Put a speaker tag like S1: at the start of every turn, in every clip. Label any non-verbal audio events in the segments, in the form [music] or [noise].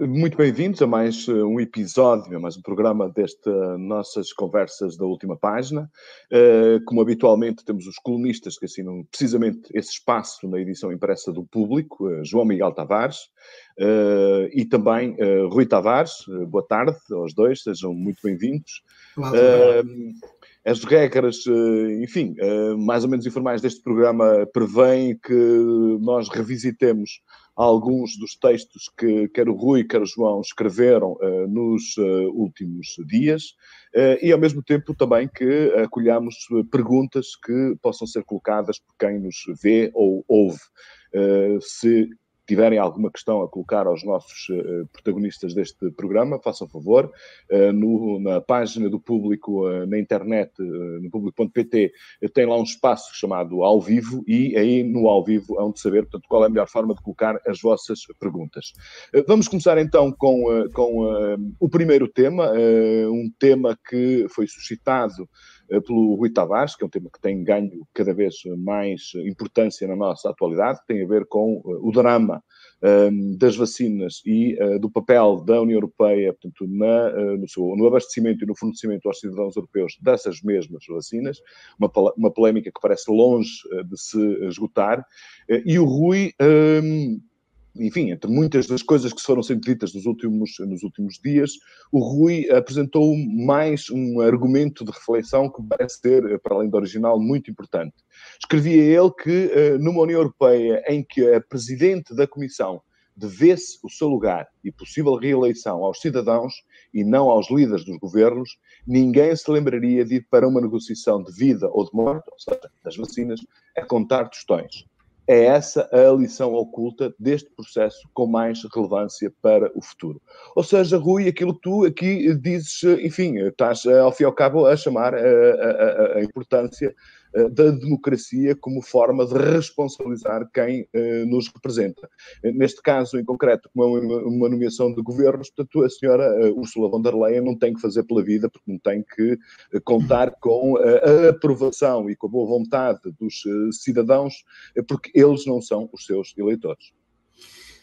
S1: Muito bem-vindos a mais eh, um episódio, a mais um programa destas nossas conversas da última página. Eh, como habitualmente, temos os colunistas que assinam precisamente esse espaço na edição impressa do público, eh, João Miguel Tavares e também Rui Tavares. Boa tarde aos dois, sejam muito bem-vindos. As regras, enfim, mais ou menos informais deste programa prevêem que nós revisitemos alguns dos textos que quer o Rui, quer o João escreveram uh, nos uh, últimos dias uh, e, ao mesmo tempo, também que acolhamos perguntas que possam ser colocadas por quem nos vê ou ouve. se tiverem alguma questão a colocar aos nossos uh, protagonistas deste programa, façam favor. Uh, no, na página do público, na internet, no público.pt, tem lá um espaço chamado Ao Vivo e aí no Ao Vivo hão de saber, portanto, qual é a melhor forma de colocar as vossas perguntas. vamos começar então com, com o primeiro tema, um tema que foi suscitado eh, pelo Rui Tavares, que é um tema que tem ganho cada vez mais importância na nossa atualidade, que tem a ver com eh, o drama ehm, das vacinas e do papel da União Europeia portanto, na, no, seu, no, abastecimento e no fornecimento aos cidadãos europeus dessas mesmas vacinas, uma, uma polémica que parece longe de se esgotar, e o Rui. Ehm, enfim, entre muitas das coisas que foram sendo ditas nos últimos, nos últimos dias, o Rui apresentou mais um argumento de reflexão que parece ser, para além do original, muito importante. Escrevia ele que eh, numa União Europeia em que a Presidente da Comissão devesse o seu lugar e possível reeleição aos cidadãos e não aos líderes dos governos, ninguém se lembraria de ir para uma negociação de vida ou de morte, ou seja, das vacinas, a contar tostões é essa a lição oculta deste processo com mais relevância para o futuro. Ou seja, Rui, aquilo que tu aqui dizes, enfim, estás ao fim e ao cabo a chamar a, a, a importância eh, da democracia como forma de responsabilizar quem uh, nos representa. Neste caso, em concreto, como é uma, nomeação de governos, portanto, a senhora uh, Ursula von der Leyen não tem que fazer pela vida, porque não tem que contar com a aprovação e com a boa vontade dos cidadãos, porque eles não são os seus eleitores.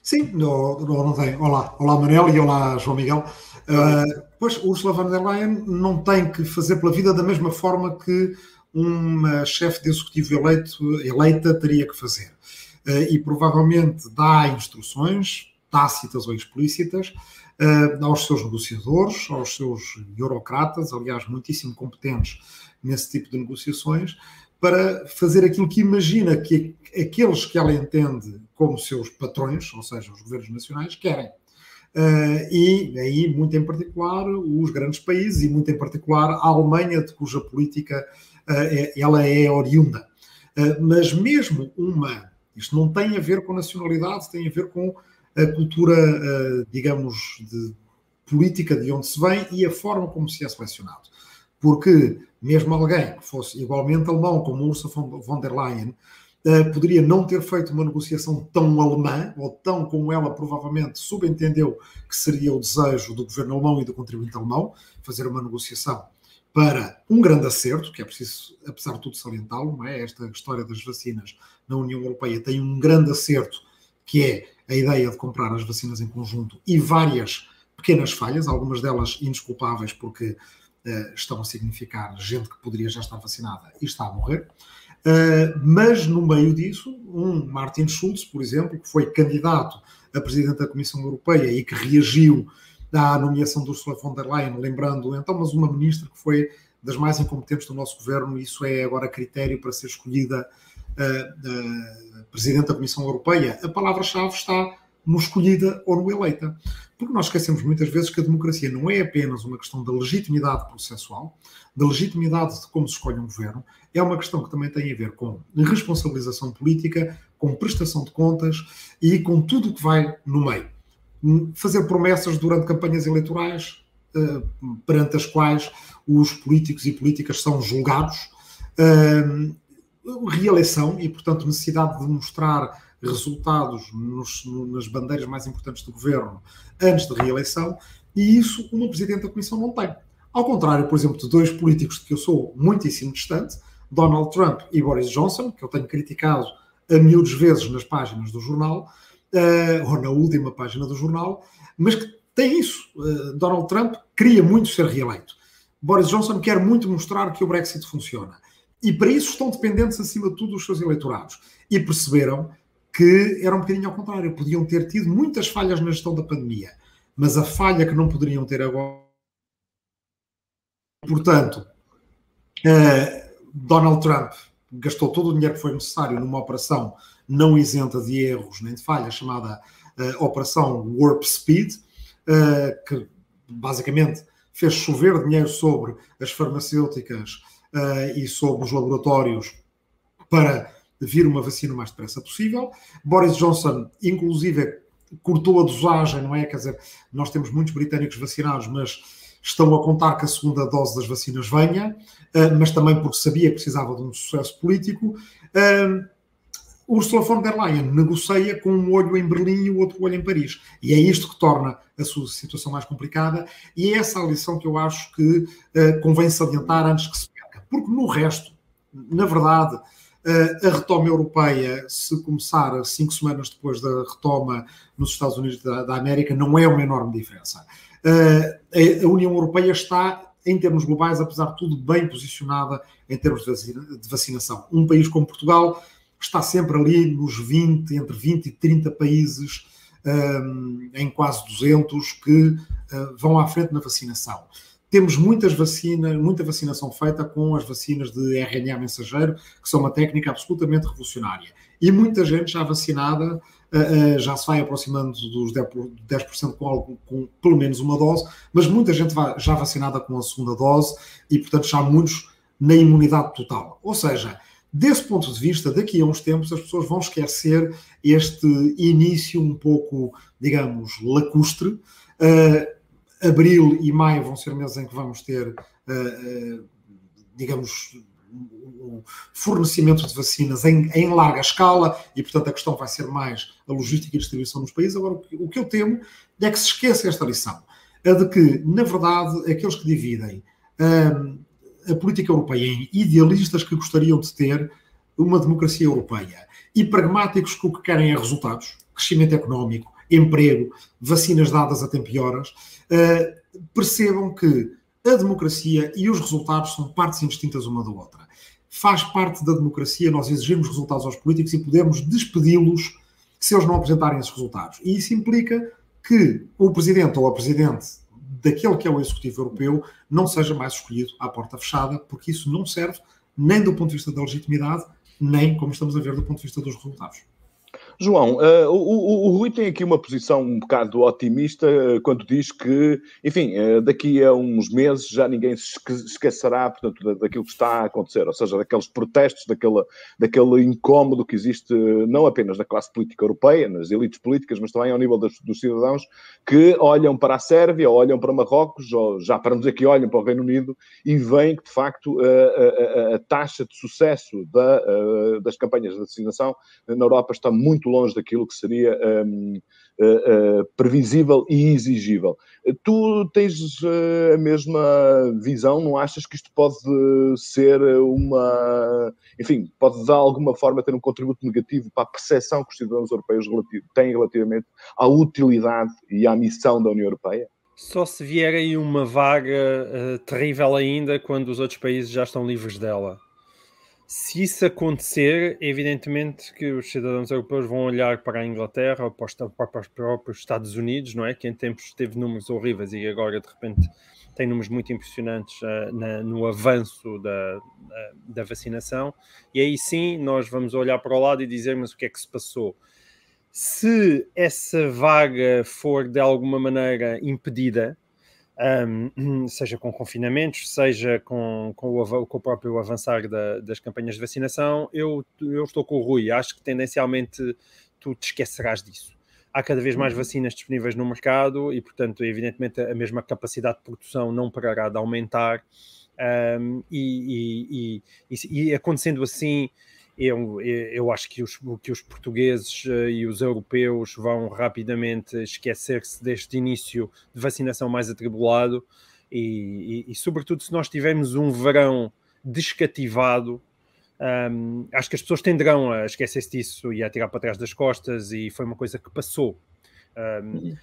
S2: Sim, não, não tem. Olá, olá Manel e olá João Miguel. Uh, pois, Ursula von der Leyen não tem que fazer pela vida da mesma forma que uma chefe de executivo eleito, eleita teria que fazer. Eh, e provavelmente dá instruções, tácitas ou explícitas, eh, aos seus negociadores, aos seus eurocratas, aliás, muitíssimo competentes nesse tipo de negociações, para fazer aquilo que imagina que aqueles que ela entende como seus patrões, ou seja, os governos nacionais, querem. Uh, e aí, muito em particular, os grandes países, e muito em particular a Alemanha, de cuja política ela é oriunda. Uh, mas mesmo uma, isto não tem a ver com nacionalidade, tem a ver com a cultura, digamos, de política de onde se vem e a forma como se é selecionado. Porque mesmo alguém que fosse igualmente alemão, como Ursula von der Leyen, poderia não ter feito uma negociação tão alemã, ou tão como ela provavelmente subentendeu que seria o desejo do governo alemão e do contribuinte alemão, fazer uma negociação para um grande acerto, que é preciso, apesar de tudo, salientá-lo, não é? Esta história das vacinas na União Europeia tem um grande acerto, que é a ideia de comprar as vacinas em conjunto e várias pequenas falhas, algumas delas indesculpáveis, porque uh, estão a significar gente que poderia já estar vacinada e está a morrer. Uh, mas no meio disso, um Martin Schulz, por exemplo, que foi candidato a presidente da Comissão Europeia e que reagiu à nomeação de Ursula von der Leyen, lembrando então, mas uma ministra que foi das mais incompetentes do nosso governo, e isso é agora critério para ser escolhida uh, uh, presidente da Comissão Europeia. A palavra-chave está no escolhida ou no eleita. Porque nós esquecemos muitas vezes que a democracia não é apenas uma questão da legitimidade processual, da legitimidade de como se escolhe um governo, é uma questão que também tem a ver com responsabilização política, com prestação de contas e com tudo o que vai no meio. Fazer promessas durante campanhas eleitorais, uh, perante as quais os políticos e políticas são julgados, uh, reeleição e, portanto, necessidade de mostrar resultados nos, nas bandeiras mais importantes do governo antes da reeleição, e isso uma Presidente da Comissão não tem. Ao contrário, por exemplo, de dois políticos de que eu sou muitíssimo distante, Donald Trump e Boris Johnson, que eu tenho criticado a miúdos vezes nas páginas do jornal, uh, ou na última página do jornal, mas que tem isso. Uh, Donald Trump queria muito ser reeleito. Boris Johnson quer muito mostrar que o Brexit funciona. E para isso estão dependentes, acima de tudo, dos seus eleitorados. E perceberam que era um bocadinho ao contrário. Podiam ter tido muitas falhas na gestão da pandemia, mas a falha que não poderiam ter agora. Portanto, uh, Donald Trump gastou todo o dinheiro que foi necessário numa operação não isenta de erros nem de falhas, chamada uh, Operação Warp Speed, uh, que basicamente fez chover dinheiro sobre as farmacêuticas uh, e sobre os laboratórios para vir uma vacina o mais depressa possível. Boris Johnson, inclusive, cortou a dosagem, não é? Quer dizer, nós temos muitos britânicos vacinados, mas estão a contar que a segunda dose das vacinas venha, mas também porque sabia que precisava de um sucesso político. Ursula von der Leyen negocia com um olho em Berlim e o outro olho em Paris. E é isto que torna a sua situação mais complicada, e é essa a lição que eu acho que uh, convém salientar antes que se perca. Porque no resto, na verdade, uh, a retoma europeia, se começar cinco semanas depois da retoma nos Estados Unidos da, da América, não é uma enorme diferença. Uh, a União Europeia está em termos globais, apesar de tudo, bem posicionada em termos de vacinação. Um país como Portugal está sempre ali nos 20, entre 20 e 30 países, um, em quase 200, que uh, vão à frente na vacinação. Temos muitas vacinas, muita vacinação feita com as vacinas de RNA mensageiro, que são uma técnica absolutamente revolucionária. E muita gente já vacinada, uh, uh, já se vai aproximando dos 10%, 10 com, algo, com pelo menos uma dose, mas muita gente já vacinada com a segunda dose e, portanto, já muitos na imunidade total. Ou seja, Desse ponto de vista, daqui a uns tempos as pessoas vão esquecer este início um pouco, digamos, lacustre. Uh, abril e maio vão ser meses em que vamos ter, uh, uh, digamos, o fornecimento de vacinas em, em, larga escala e, portanto, a questão vai ser mais a logística e distribuição nos países. Agora, o que eu temo é que se esqueça esta lição, a de que, na verdade, aqueles que dividem a política europeia em idealistas que gostariam de ter uma democracia europeia e pragmáticos que o que querem é resultados, crescimento económico, emprego, vacinas dadas a tempo e horas, uh, percebam que a democracia e os resultados são partes indistintas uma da outra. Faz parte da democracia nós exigirmos resultados aos políticos e podemos despedi-los se eles não apresentarem esses resultados. E isso implica que o presidente ou a presidente daquele que é o Executivo Europeu não seja mais escolhido à porta fechada, porque isso não serve nem do ponto de vista da legitimidade, nem, como estamos a ver, do ponto de vista dos resultados.
S1: João, uh, o, o, o, Rui tem aqui uma posição um bocado otimista uh, quando diz que, enfim, uh, daqui a uns meses já ninguém se esquecerá, portanto, da, daquilo que está a acontecer, ou seja, daqueles protestos, daquele, daquele incómodo que existe não apenas na classe política europeia, nas elites políticas, mas também ao nível dos, dos cidadãos que olham para a Sérvia, olham para Marrocos, ou já para não dizer que olham para o Reino Unido e veem que, de facto, a, a, a taxa de sucesso da, das campanhas de vacinação na Europa está muito longe daquilo que seria um, uh, uh, previsível e exigível. Tu tens uh, a mesma visão? Não achas que isto pode ser uma. Enfim, pode de alguma forma ter um contributo negativo para a percepção que os cidadãos europeus têm relativamente à utilidade e à missão da União Europeia?
S3: Só se vier aí uma vaga terrível ainda quando os outros países já estão livres dela se isso acontecer, evidentemente que os cidadãos europeus vão olhar para a Inglaterra para os, para os próprios Estados Unidos, não é? Que em tempos teve números horríveis e agora de repente tem números muito impressionantes uh, na, no avanço da, da, da, vacinação. E aí sim nós vamos olhar para o lado e dizer: mas o que é que se passou? Se essa vaga for de alguma maneira impedida, um, [clears throat] seja com confinamentos, seja com, com, o, com o, próprio avançar da, das campanhas de vacinação, eu, eu estou com o Rui. Acho que tendencialmente tu te esquecerás disso. Há cada vez mais uhum. vacinas disponíveis no mercado e, portanto, evidentemente, a mesma capacidade de produção não parará de aumentar. Um, e, e, e, e acontecendo assim, eu, eu acho que os, que os portugueses eh, e os europeus vão rapidamente esquecer-se deste início de vacinação mais atribulado e, e, e, sobretudo, se nós tivermos um verão descativado, um, acho que as pessoas tenderão a esquecer-se disso e a tirar para trás das costas, e foi uma coisa que passou.
S1: Um,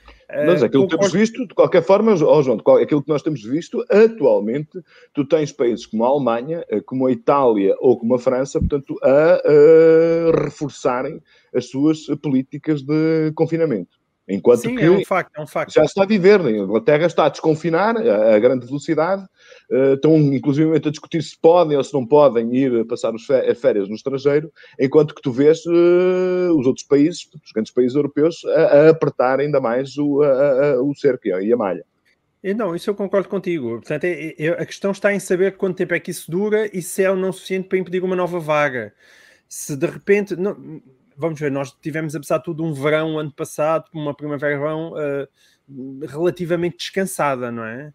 S1: Mas aquilo que temos visto, de qualquer forma, oh João, aquilo que nós temos visto atualmente, tu tens países como a Alemanha, como a Itália ou como a França, portanto, a, a reforçarem as suas políticas de confinamento. Enquanto
S3: Sim,
S1: que
S3: é um facto, é um facto.
S1: já está a viver, né? a Inglaterra está a desconfinar a, a grande velocidade, uh, estão inclusive a discutir se podem ou se não podem ir passar as férias no estrangeiro, enquanto que tu vês uh, os outros países, os grandes países europeus, a, a apertar ainda mais o, a, o cerco e a malha.
S3: Não, isso eu concordo contigo. Portanto, é, é, a questão está em saber quanto tempo é que isso dura e se é ou não suficiente para impedir uma nova vaga. Se de repente. Não, vamos ver, nós tivemos apesar de tudo um verão ano passado, uma primavera-verão uh, relativamente descansada, não é?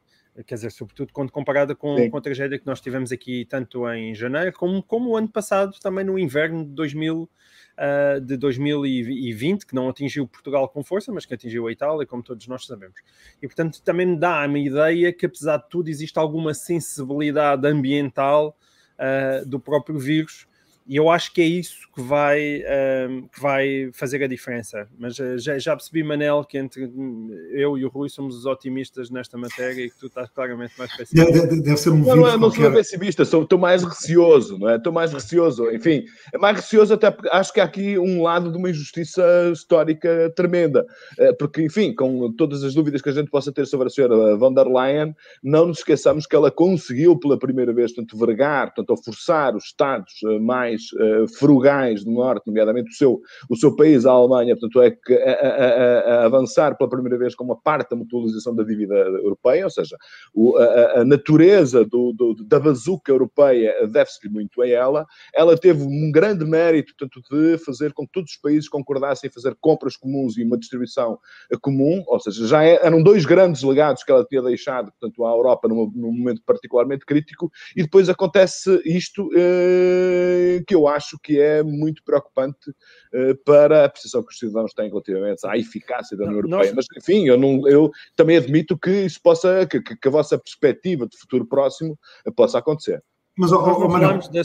S3: Quer dizer, sobretudo quando comparada com, com, a tragédia que nós tivemos aqui tanto em janeiro como, como o ano passado também no inverno de 2000 uh, eh, de 2020, que não atingiu Portugal com força, mas que atingiu a Itália, como todos nós sabemos. E portanto também me dá uma ideia que apesar de tudo existe alguma sensibilidade ambiental uh, do próprio vírus e eu acho que é isso que vai, um, ehm, que vai fazer a diferença. Mas uh, já, já, percebi, Manel, que entre eu e o Rui somos os otimistas nesta matéria e que tu estás claramente mais pessimista.
S2: Deve, deve ser um
S1: não, não, não sou pessimista, sou, estou mais receoso, não é? Estou mais receoso. Enfim, é mais receoso até porque acho que há aqui um lado de uma injustiça histórica tremenda. Uh, porque, enfim, com todas as dúvidas que a gente possa ter sobre a senhora von der Leyen, não nos esqueçamos que ela conseguiu pela primeira vez, tanto vergar, tanto forçar os Estados uh, mais mais uh, frugais do Norte, nomeadamente o seu, o seu país, a Alemanha, portanto, é que a, a, a avançar pela primeira vez como uma parte da mutualização da dívida europeia, ou seja, o, a, natureza do, do, da bazuca europeia deve-se muito a ela. Ela teve um grande mérito, tanto de fazer com que todos os países concordassem em fazer compras comuns e uma distribuição comum, ou seja, já é, eram dois grandes legados que ela tinha deixado, portanto, à Europa num, num momento particularmente crítico, e depois acontece isto eh, que eu acho que é muito preocupante uh, para a percepção que os cidadãos têm relativamente à eficácia da União Europeia. Mas, enfim, eu, não, eu também admito que isso possa, que, que a vossa perspectiva de futuro próximo possa acontecer.
S3: Mas, oh, oh, falamos da,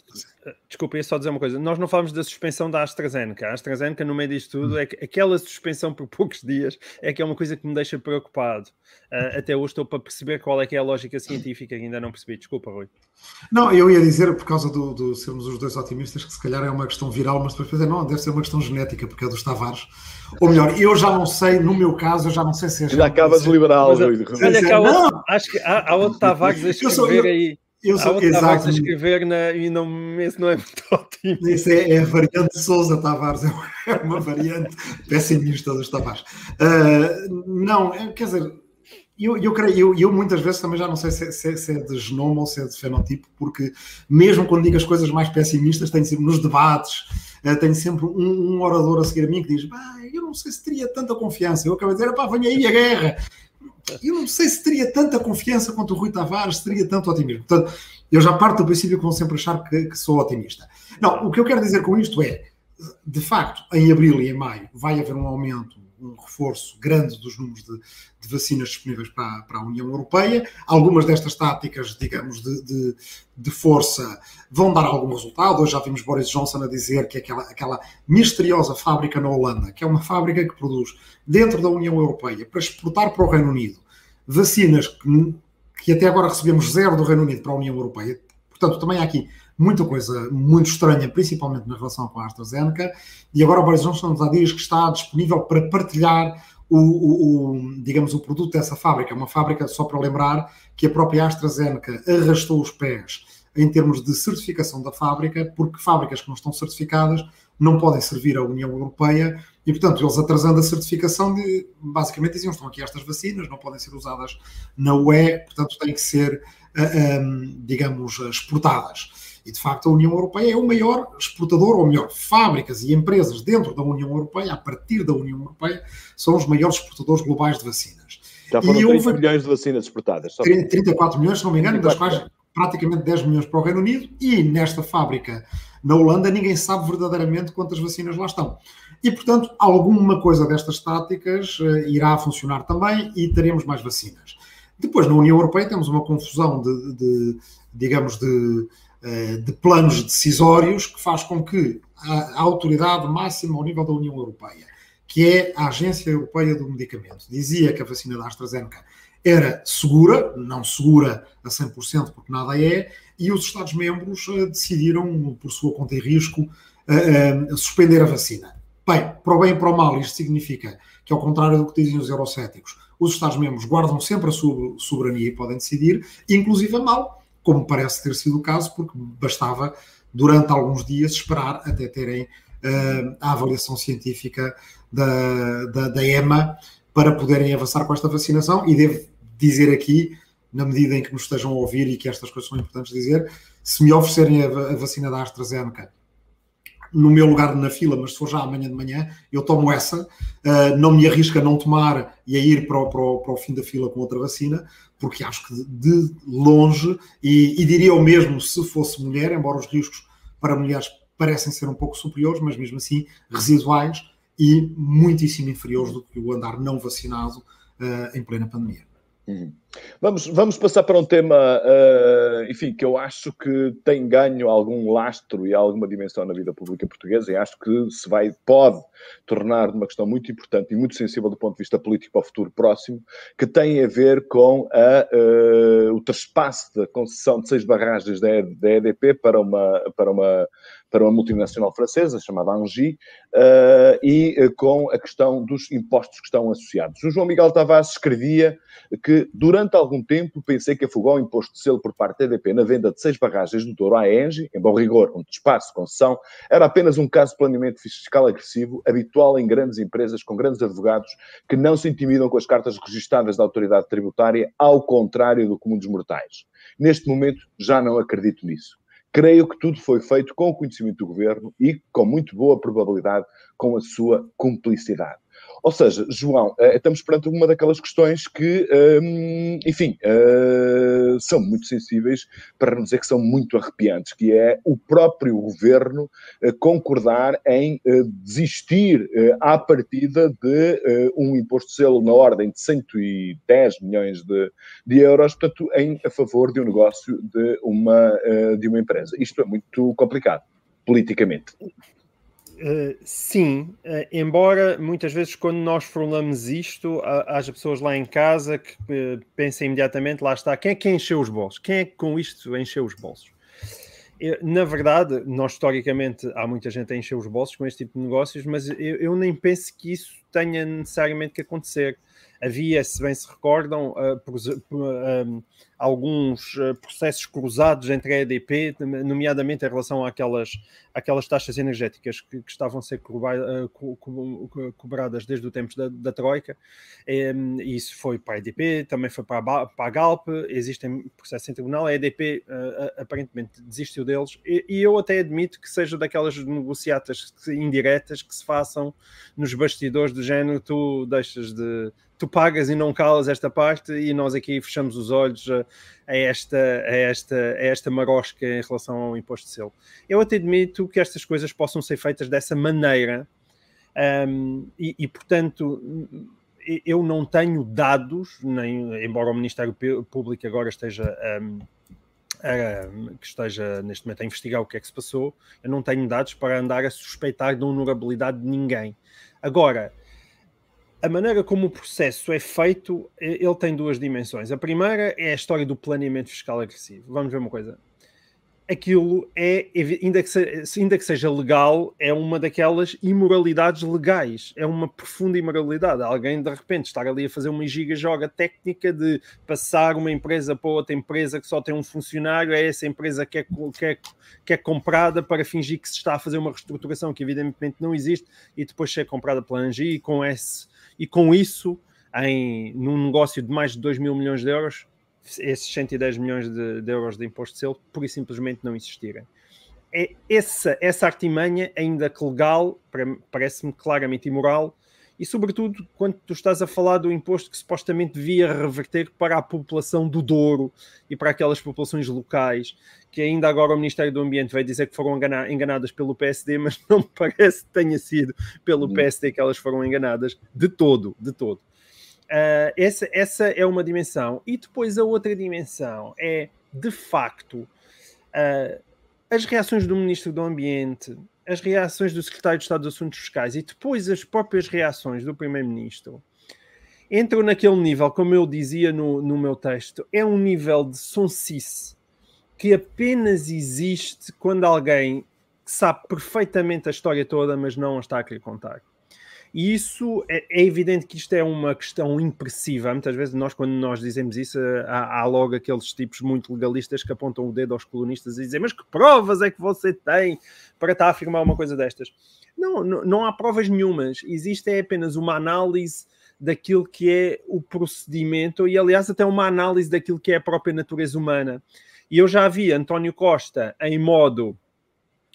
S3: desculpa, ia só dizer uma coisa. Nós não falamos da suspensão da AstraZeneca. A AstraZeneca, no meio disto tudo, é que aquela suspensão por [laughs] poucos dias é que é uma coisa que me deixa preocupado. Uh, até hoje estou para perceber qual é que é a lógica científica que ainda não percebi. Desculpa, Rui.
S2: Não, eu ia dizer, por causa do, do sermos os dois otimistas, que se calhar é uma questão viral, mas depois pensei, não, deve ser uma questão genética, porque é dos Tavares. Ou melhor, eu já não sei, no meu caso, eu já não sei se é.
S1: Ainda acabas liberal,
S3: Rui. Olha, que há outro, acho que há, há outro Tavares a escrever aí.
S2: Eu sou exato.
S3: a escrever na, e não, esse não é muito [laughs] ótimo.
S2: Isso é, é a variante de Souza Tavares, [laughs] é uma variante pessimista dos Tavares. Uh, não, é, quer dizer, eu, eu, creio, eu, eu, muitas vezes também já não sei se, se, se, é de genoma ou se é de fenotipo, porque mesmo quando digo as coisas mais pessimistas, tenho sempre nos debates, uh, tenho sempre um, um, orador a seguir a mim que diz: eu não sei se teria tanta confiança. Eu acabo de dizer: pá, venha aí a guerra eu não sei se teria tanta confiança quanto o Rui Tavares, se teria tanto otimismo. Portanto, eu já parto do princípio que vão sempre achar que, que, sou otimista. Não, o que eu quero dizer com isto é, de facto, em abril e em maio vai haver um aumento um reforço grande dos números de, de vacinas disponíveis para, para, a União Europeia. Algumas destas táticas, digamos, de, de, de, força vão dar algum resultado. Hoje já vimos Boris Johnson a dizer que aquela, aquela misteriosa fábrica na Holanda, que é uma fábrica que produz dentro da União Europeia para exportar para o Reino Unido vacinas que, que até agora recebemos zero do Reino Unido para a União Europeia. Portanto, também há aqui muita coisa muito estranha, principalmente na relação com a AstraZeneca, e agora o Boris Johnson nos diz que está disponível para partilhar o, o, o, digamos, o produto dessa fábrica. Uma fábrica, só para lembrar, que a própria AstraZeneca arrastou os pés em termos de certificação da fábrica, porque fábricas que não estão certificadas não podem servir à União Europeia e, portanto, eles atrasando a certificação, de, basicamente diziam: estão aqui estas vacinas, não podem ser usadas na UE, portanto, têm que ser, ah, um, digamos, exportadas. E, de facto, a União Europeia é o maior exportador, ou melhor, fábricas e empresas dentro da União Europeia, a partir da União Europeia, são os maiores exportadores globais de vacinas.
S1: Já foram e 30 houve... milhões de vacinas exportadas.
S2: Só 34 milhões, se não me engano, das quais praticamente 10 milhões para o Reino Unido, e nesta fábrica na Holanda ninguém sabe verdadeiramente quantas vacinas lá estão. E, portanto, alguma coisa destas táticas uh, irá funcionar também e teremos mais vacinas. Depois, na União Europeia, temos uma confusão de, de digamos, de eh, de planos decisórios que faz com que a autoridade máxima ao nível da União Europeia, que é a Agência Europeia do Medicamento. Dizia que a vacina da AstraZeneca era segura, não segura a 100%, porque nada é, e os Estados-membros uh, decidiram, por sua conta e risco, uh, suspender a vacina. Bem, para o bem e para o mal, isto significa que, ao contrário do que dizem os eurocéticos, os Estados-membros guardam sempre a sua soberania e podem decidir, inclusive a mal, como parece ter sido o caso, porque bastava, durante alguns dias, esperar até terem a avaliação científica da, da, da EMA para poderem avançar com esta vacinação. E devo dizer aqui, na medida em que nos estejam a ouvir e que estas coisas são importantes dizer, se me oferecerem a, a vacina da AstraZeneca no meu lugar na fila, mas se for já amanhã de manhã, eu tomo essa, uh, não me arrisco a não tomar e a ir para o, para, o, para o, fim da fila com outra vacina, porque acho que de longe, e, e, diria o mesmo se fosse mulher, embora os riscos para mulheres parecem ser um pouco superiores, mas mesmo assim residuais, e muitíssimo inferiores do que o andar não vacinado uh, em plena pandemia.
S1: Uhum. Vamos, vamos passar para um tema, uh, enfim, que eu acho que tem ganho algum lastro e alguma dimensão na vida pública portuguesa e acho que se vai, pode tornar uma questão muito importante e muito sensível do ponto de vista político para o futuro próximo, que tem a ver com a, uh, o trespasse da concessão de seis barragens da, da EDP para uma, para uma para uma multinacional francesa chamada Angie uh, e uh, com a questão dos impostos que estão associados. O João Miguel Tavares escrevia que durante algum tempo pensei que afogou o imposto de selo por parte da EDP na venda de seis barragens do Douro à Engie, em bom rigor, um espaço concessão, era apenas um caso de planeamento fiscal agressivo, habitual em grandes empresas com grandes advogados que não se intimidam com as cartas registadas da autoridade tributária, ao contrário do comum dos mortais. Neste momento já não acredito nisso. Creio que tudo foi feito com o conhecimento do governo e, com muito boa probabilidade, com a sua cumplicidade. Ou seja, João, eh, estamos perante uma daquelas questões que, hum, enfim, eh, são muito sensíveis, para não dizer que são muito arrepiantes, que é o próprio governo eh, concordar em desistir à partida de um imposto de selo na ordem de 110 milhões de, de euros, portanto, em a favor de um negócio de uma, de uma empresa. Isto é muito complicado, politicamente.
S3: Uh, sim, uh, embora muitas vezes quando nós formulamos isto, haja pessoas lá em casa que uh, pensem imediatamente, lá está, quem é que encheu os bolsos? Quem é que com isto encheu os bolsos? na verdade, nós historicamente há muita gente a encher os bolsos com este tipo de negócios, mas eu, eu nem penso que isso tenha necessariamente que acontecer. Havia, se bem se recordam, uh, alguns uh, processos cruzados entre a EDP, nomeadamente em relação àquelas, àquelas taxas energéticas que, que estavam a ser co cobradas desde o tempo da, da Troika. Um, isso foi para a EDP, também foi para a, para a Galp, existem processos em tribunal. A EDP aparentemente desistiu deles, e, e, eu até admito que seja daquelas negociatas indiretas que se façam nos bastidores do género, tu deixas de tu pagas e não calas esta parte e nós aqui fechamos os olhos a, esta, a, esta, a esta marosca em relação ao imposto de selo. Eu até admito que estas coisas possam ser feitas dessa maneira um, e, e, portanto, eu não tenho dados, nem, embora o Ministério Público agora esteja... Um, que esteja neste momento a investigar o que é que se passou, eu não tenho dados para andar a suspeitar de honorabilidade de ninguém. Agora, a maneira como o processo é feito, ele tem duas dimensões. A primeira é a história do planeamento fiscal agressivo. Vamos ver uma coisa. Aquilo é, ainda que, seja, ainda que seja legal, é uma daquelas imoralidades legais. É uma profunda imoralidade. Alguém, de repente, estar ali a fazer uma giga-joga técnica de passar uma empresa para outra empresa que só tem um funcionário, é essa empresa que é, que é, que é comprada para fingir que se está a fazer uma reestruturação que evidentemente não existe e depois ser comprada pela Angie com esse e com isso, em, num negócio de mais de 2 mil milhões de euros, esses 110 milhões de, de euros de imposto de selo, pura e simplesmente não existirem. É essa, essa artimanha, ainda que legal, parece-me claramente imoral, e sobretudo quando tu estás a falar do imposto que supostamente devia reverter para a população do Douro e para aquelas populações locais, que ainda agora o Ministério do Ambiente vai dizer que foram enganadas pelo PSD, mas [laughs] não me parece que tenha sido pelo hum. PSD que elas foram enganadas de todo, de todo. Uh, essa, essa é uma dimensão. E depois a outra dimensão é, de facto, uh, as reações do Ministro do Ambiente as reações do secretário de Estado dos Assuntos Fiscais e depois as próprias reações do primeiro-ministro entram naquele nível, como eu dizia no, no meu texto, é um nível de sonsice que apenas existe quando alguém sabe perfeitamente a história toda, mas não a está a querer contar. E isso é, é, evidente que isto é uma questão impressiva. Muitas vezes nós, quando nós dizemos isso, há, há, logo aqueles tipos muito legalistas que apontam o dedo aos colunistas e dizem: Mas que provas é que você tem para estar a afirmar uma coisa destas? Não, não, não há provas nenhumas. Existe é apenas uma análise daquilo que é o procedimento e, aliás, até uma análise daquilo que é a própria natureza humana. E eu já vi António Costa em modo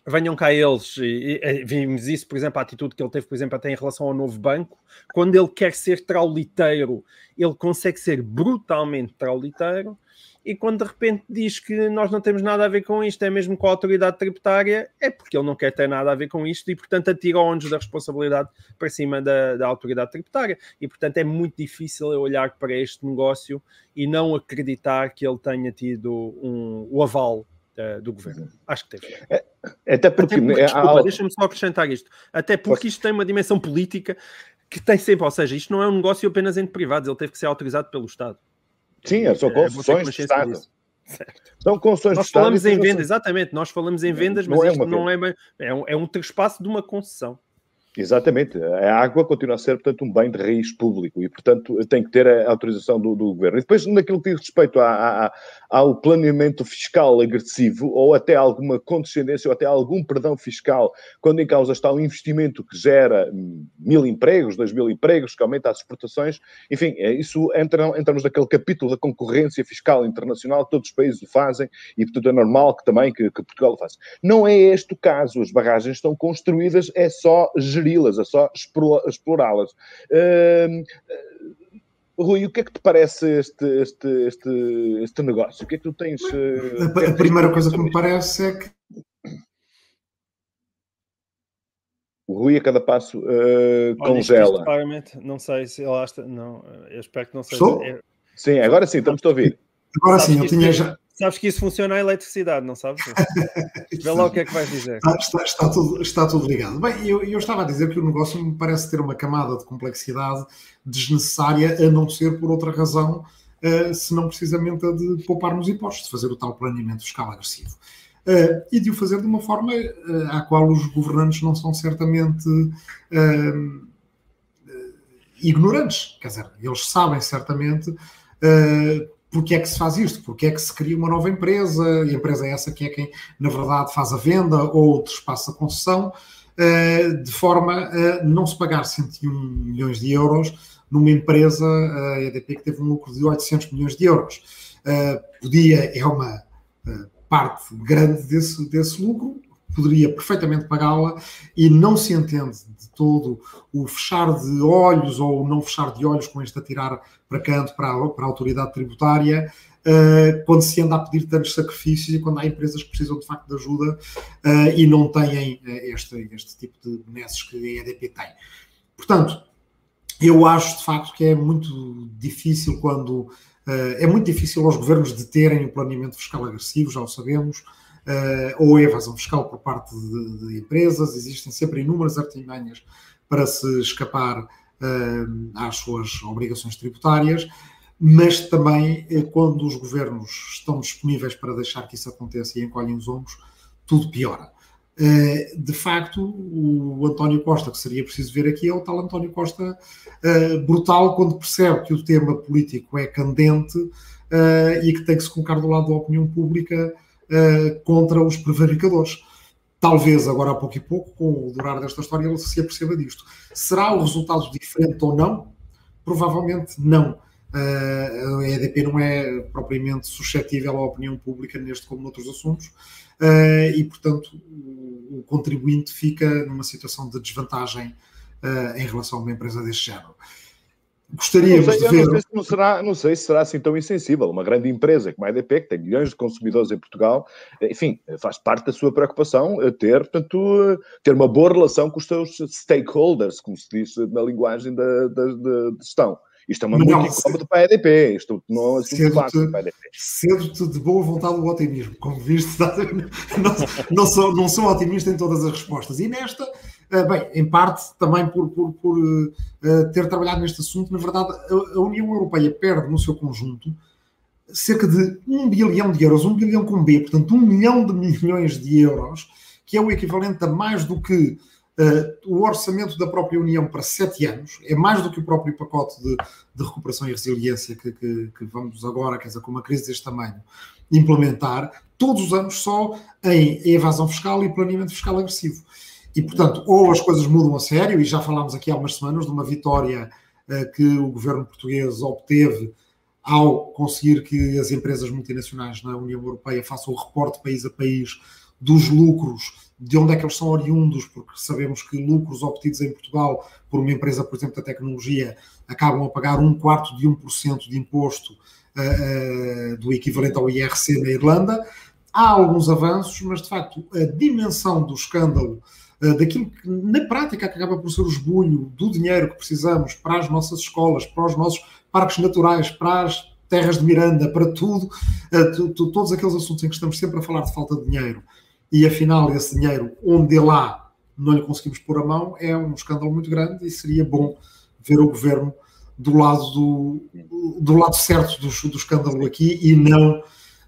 S3: venham cá eles, e, e, vimos isso, por exemplo, a atitude que ele teve, por exemplo, até em relação ao novo banco, quando ele quer ser trauliteiro, ele consegue ser brutalmente trauliteiro, e quando de repente diz que nós não temos nada a ver com isto, é mesmo com a autoridade tributária, é porque ele não quer ter nada a ver com isto e, portanto, atira onde da responsabilidade para cima da, da autoridade tributária. E, portanto, é muito difícil eu olhar para este negócio e não acreditar que ele tenha tido um, o aval uh, do governo. Acho que teve. É,
S1: até porque. Até porque
S3: é, desculpa, há... deixa-me só acrescentar isto. Até porque isto tem uma dimensão política que tem sempre, ou seja, isto não é um negócio apenas entre privados, ele teve que ser autorizado pelo Estado.
S1: Sim, são é, concessões de Estado. Certo. São concessões
S3: nós falamos em venda, exatamente, nós falamos em vendas, mas não é isto não é, é um, é um trespasso de uma concessão.
S1: Exatamente. A água continua a ser, portanto, um bem de raiz público e, portanto, tem que ter a autorização do, do governo. E depois, naquilo que diz respeito ao planeamento fiscal agressivo ou até alguma condescendência ou até algum perdão fiscal, quando em causa está um investimento que gera mil empregos, dois mil empregos, que aumenta as exportações, enfim, é, isso entra, entramos naquele capítulo da concorrência fiscal internacional, todos os países o fazem e, portanto, é normal que também que, que Portugal o faça. Não é este o caso. As barragens estão construídas, é só gerir geri-las, é só explorá-las. Uh, Rui, o que é que te parece este, este, este, este negócio? O que é que tu tens?
S2: A, a primeira coisa que me parece é que.
S1: O Rui, a cada passo, uh, congela.
S3: claramente, não sei se ele está. Não, eu espero que não seja.
S2: Estou?
S1: Sim, agora sim, estamos a ouvir.
S2: Agora sim, eu tinha já.
S3: Sabes que isso funciona a eletricidade, não sabes? [laughs] Vê lá o que é que vais dizer.
S2: Está, está, está, tudo, está tudo ligado. Bem, eu, eu estava a dizer que o negócio me parece ter uma camada de complexidade desnecessária, a não ser por outra razão, uh, senão precisamente a de poupar nos impostos, de fazer o tal planeamento fiscal agressivo. Uh, e de o fazer de uma forma uh, à qual os governantes não são certamente uh, ignorantes. Quer dizer, eles sabem certamente porque é que se faz isto? Porque é que se cria uma nova empresa, e a empresa é essa que é quem, na verdade, faz a venda ou trespassa a concessão, eh, de forma a não se pagar 101 milhões de euros numa empresa, a EDP, que teve um lucro de 800 milhões de euros. Eh, podia, é uma eh, parte grande desse, desse lucro, poderia perfeitamente pagá-la e não se entende de todo o fechar de olhos ou não fechar de olhos com este a tirar para canto para a, para a autoridade tributária uh, quando se anda a pedir tantos sacrifícios e quando há empresas que precisam de facto de ajuda uh, e não têm uh, este, este tipo de benesses que a EDP tem. Portanto, eu acho de facto que é muito difícil quando é muito difícil aos governos deterem o planeamento fiscal agressivo, já o sabemos, ou evasão fiscal por parte de, de, empresas, existem sempre inúmeras artimanhas para se escapar uh, às suas obrigações tributárias, mas também uh, quando os governos estão disponíveis para deixar que isso aconteça e encolhem os ombros, tudo piora. De facto, o António Costa, que seria preciso ver aqui, é o tal António Costa brutal quando percebe que o tema político é candente e que tem que se colocar do lado da opinião pública uh, contra os prevaricadores. Talvez agora a pouco e pouco, com o durar desta história, ele se aperceba disto. Será o resultado diferente ou não? Provavelmente não. Uh, a EDP não é propriamente suscetível à opinião pública neste como noutros assuntos uh, e, portanto, o, o, contribuinte fica numa situação de desvantagem em relação a uma empresa deste género. Gostaríamos
S1: não sei,
S2: de ver.
S1: Não sei, se não, será, não sei se será assim tão insensível. Uma grande empresa como a EDP, que tem milhões de consumidores em Portugal, enfim, faz parte da sua preocupação ter, portanto, ter uma boa relação com os seus stakeholders, como se diz na linguagem da, da, da gestão. Isto é uma muito incómodo para a EDP. Isto não é um assunto
S2: fácil para a EDP. Cedo-te de boa vontade o otimismo. Como viste, [laughs] não, não, sou, não sou otimista em todas as respostas. E nesta, eh, bem, em parte também por, por, por uh, ter trabalhado neste assunto, na verdade, a, a União Europeia perde no seu conjunto cerca de um bilhão de euros, um bilhão com B, portanto, um milhão de milhões de euros, que é o equivalente a mais do que Uh, o orçamento da própria União para sete anos é mais do que o próprio pacote de, de recuperação e resiliência que, que, que, vamos agora, quer dizer, com uma crise deste tamanho, implementar, todos os anos só em evasão fiscal e planeamento fiscal agressivo. E, portanto, ou as coisas mudam a sério, e já falámos aqui há umas semanas de uma vitória uh, que o governo português obteve ao conseguir que as empresas multinacionais na União Europeia façam o reporte país a país dos lucros de onde é que eles são oriundos, porque sabemos que lucros obtidos em Portugal por uma empresa, por exemplo, da tecnologia, acabam a pagar um quarto de 1% de imposto uh, uh, do equivalente ao IRC na Irlanda. Há alguns avanços, mas de facto a dimensão do escândalo, daquilo que na prática acaba por ser o esbulho do dinheiro que precisamos para as nossas escolas, para os nossos parques naturais, para as terras de Miranda, para tudo, todos aqueles assuntos em que estamos sempre a falar de falta de dinheiro e afinal esse dinheiro, onde lá não lhe conseguimos pôr a mão, é um escândalo muito grande e seria bom ver o governo do lado do, do lado certo do, do escândalo aqui e não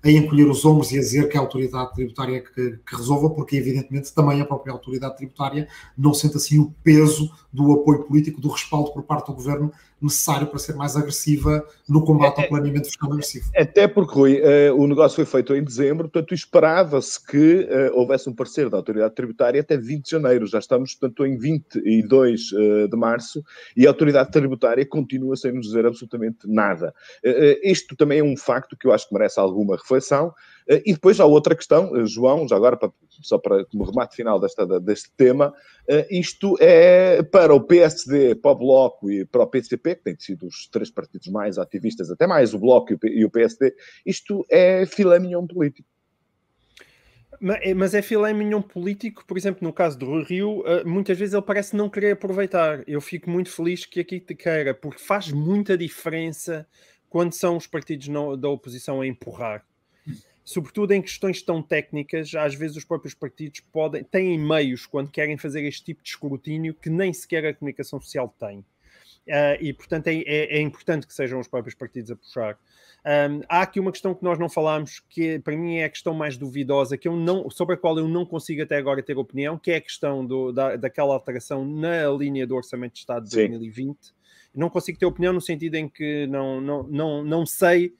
S2: a encolher os ombros e a dizer que a autoridade tributária que, que, resolva, porque evidentemente também a própria autoridade tributária não sente assim o peso do apoio político, do respaldo por parte do governo necessário para ser mais agressiva no combate ao é, é, planeamento fiscal agressivo.
S1: Até porque, Rui, uh, o negócio foi feito em dezembro, portanto esperava-se que uh, houvesse um parecer da autoridade tributária até 20 de janeiro. Já estamos, portanto, em 22 uh, eh, de março e a autoridade tributária continua sem nos dizer absolutamente nada. isto também é um facto que eu acho que merece alguma reflexão. Eh, e depois há outra questão, eh, João, já agora, só para como remate final desta, deste tema, eh, isto é para o PSD, para o Bloco e para o PCP, que têm sido os três partidos mais ativistas, até mais o Bloco e o PSD, isto é filé mignon político.
S3: Mas é filé mignon político, por exemplo, no caso do Rio, muitas vezes ele parece não querer aproveitar. Eu fico muito feliz que aqui te queira, porque faz muita diferença quando são os partidos da oposição a empurrar sobretudo em questões tão técnicas, às vezes os próprios partidos podem, têm meios quando querem fazer este tipo de escrutínio que nem sequer a comunicação social tem. Uh, e portanto é, é, é, importante que sejam os próprios partidos a puxar. Um, há aqui uma questão que nós não falámos, que para mim é a questão mais duvidosa, que eu não, sobre a qual eu não consigo até agora ter opinião, que é a questão do, da, daquela alteração na linha do Orçamento de Estado de Sim. 2020. Não consigo ter opinião no sentido em que não, não, não, não sei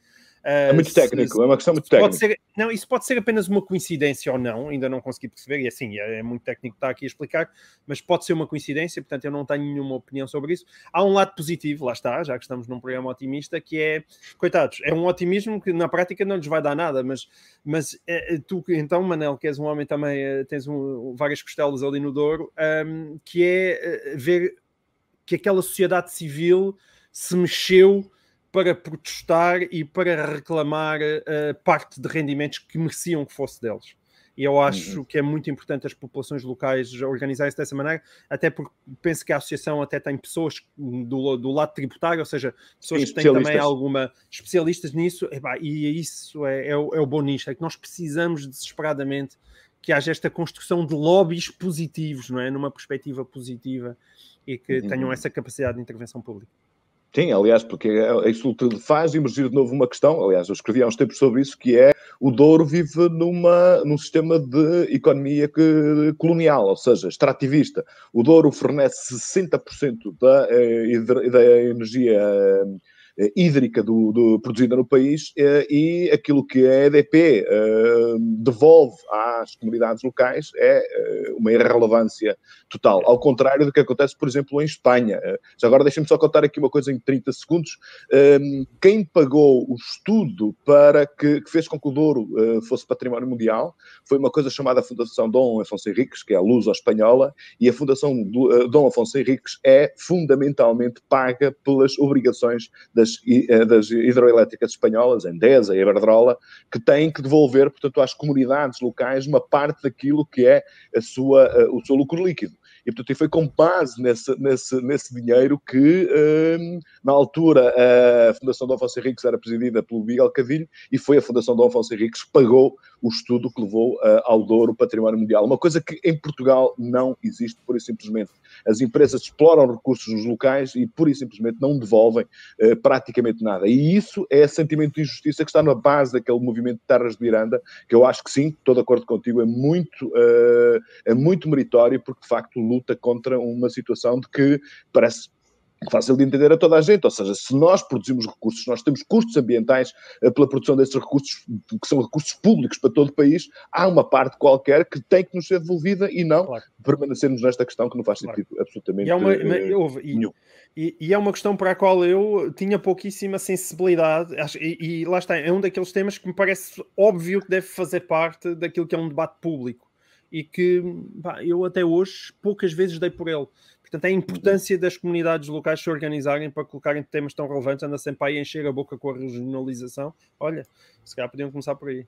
S1: é muito técnico, se, é uma questão muito técnica.
S3: Ser, não, isso pode ser apenas uma coincidência ou não, ainda não consegui perceber, e assim, é, é muito técnico estar aqui a explicar, mas pode ser uma coincidência, portanto eu não tenho nenhuma opinião sobre isso. Há um lado positivo, lá está, já que estamos num programa otimista, que é, coitados, é um otimismo que na prática não lhes vai dar nada, mas, mas é, tu, então, Manel, que és um homem também, eh, tens um, várias costelas ali no Douro, um, que é ver que aquela sociedade civil se mexeu para protestar e para reclamar uh, parte de rendimentos que mereciam que fosse deles. E eu acho uhum. que é muito importante as populações locais organizarem-se dessa maneira, até porque penso que a associação até tem pessoas do, do lado tributário, ou seja, pessoas que têm também alguma especialistas nisso, e isso é, é, o, é o bom nicho, é que nós precisamos desesperadamente que haja esta construção de lobbies positivos, não é? Numa perspectiva positiva e que uhum. tenham essa capacidade de intervenção pública.
S1: Sim, aliás, porque é, isso faz emergir de novo uma questão, aliás, eu escrevi há uns tempos sobre isso, que é o Douro vive numa, num sistema de economia que, colonial, ou seja, extrativista. O Douro fornece 60% da, eh, da energia eh, hídrica do, do, produzida no país eh, e aquilo que a EDP eh, devolve às comunidades locais é uma irrelevância total. Ao contrário do que acontece, por exemplo, em Espanha. Já agora deixem-me só contar aqui uma coisa em 30 segundos. Quem pagou o estudo para que, que fez com que o Douro fosse património mundial foi uma coisa chamada Fundação Dom Afonso Henriques, que é a Luz Espanhola, e a Fundação Dom Afonso Henriques é fundamentalmente paga pelas obrigações das das, eh, das hidroelétricas espanholas, Endesa e Iberdrola, que têm que devolver, portanto, às comunidades locais uma parte daquilo que é a sua, eh, o seu lucro líquido. E, portanto, foi com base nesse, nesse, nesse dinheiro que, um, na altura, a Fundação Dom Afonso Henriques era presidida pelo Miguel Cadilho e foi a Fundação Dom Afonso Henriques que pagou o estudo que levou uh, ao Douro o património mundial. Uma coisa que em Portugal não existe, pura e simplesmente. As empresas exploram recursos nos locais e, pura e simplesmente, não devolvem uh, praticamente nada. E isso é sentimento de injustiça que está na base daquele movimento de terras de Miranda, que eu acho que sim, estou de acordo contigo, é muito, uh, é muito meritório, porque de facto luta contra uma situação de que parece fácil de entender a toda a gente, ou seja, se nós produzimos recursos, nós temos custos ambientais uh, pela produção desses recursos, que são recursos públicos para todo o país, há uma parte qualquer que tem que nos ser devolvida e não claro. permanecermos nesta questão que não faz sentido claro. absolutamente
S3: e é, uma, uh, e, e, e, é uma questão para a qual eu tinha pouquíssima sensibilidade, e, e lá está, é um daqueles temas que me parece óbvio que deve fazer parte daquilo que é um debate público e que pá, eu até hoje poucas vezes dei por ele. Portanto, é a importância das comunidades locais se organizarem para colocarem temas tão relevantes, anda sempre aí a encher a boca com a regionalização. Olha, se calhar podiam começar por aí.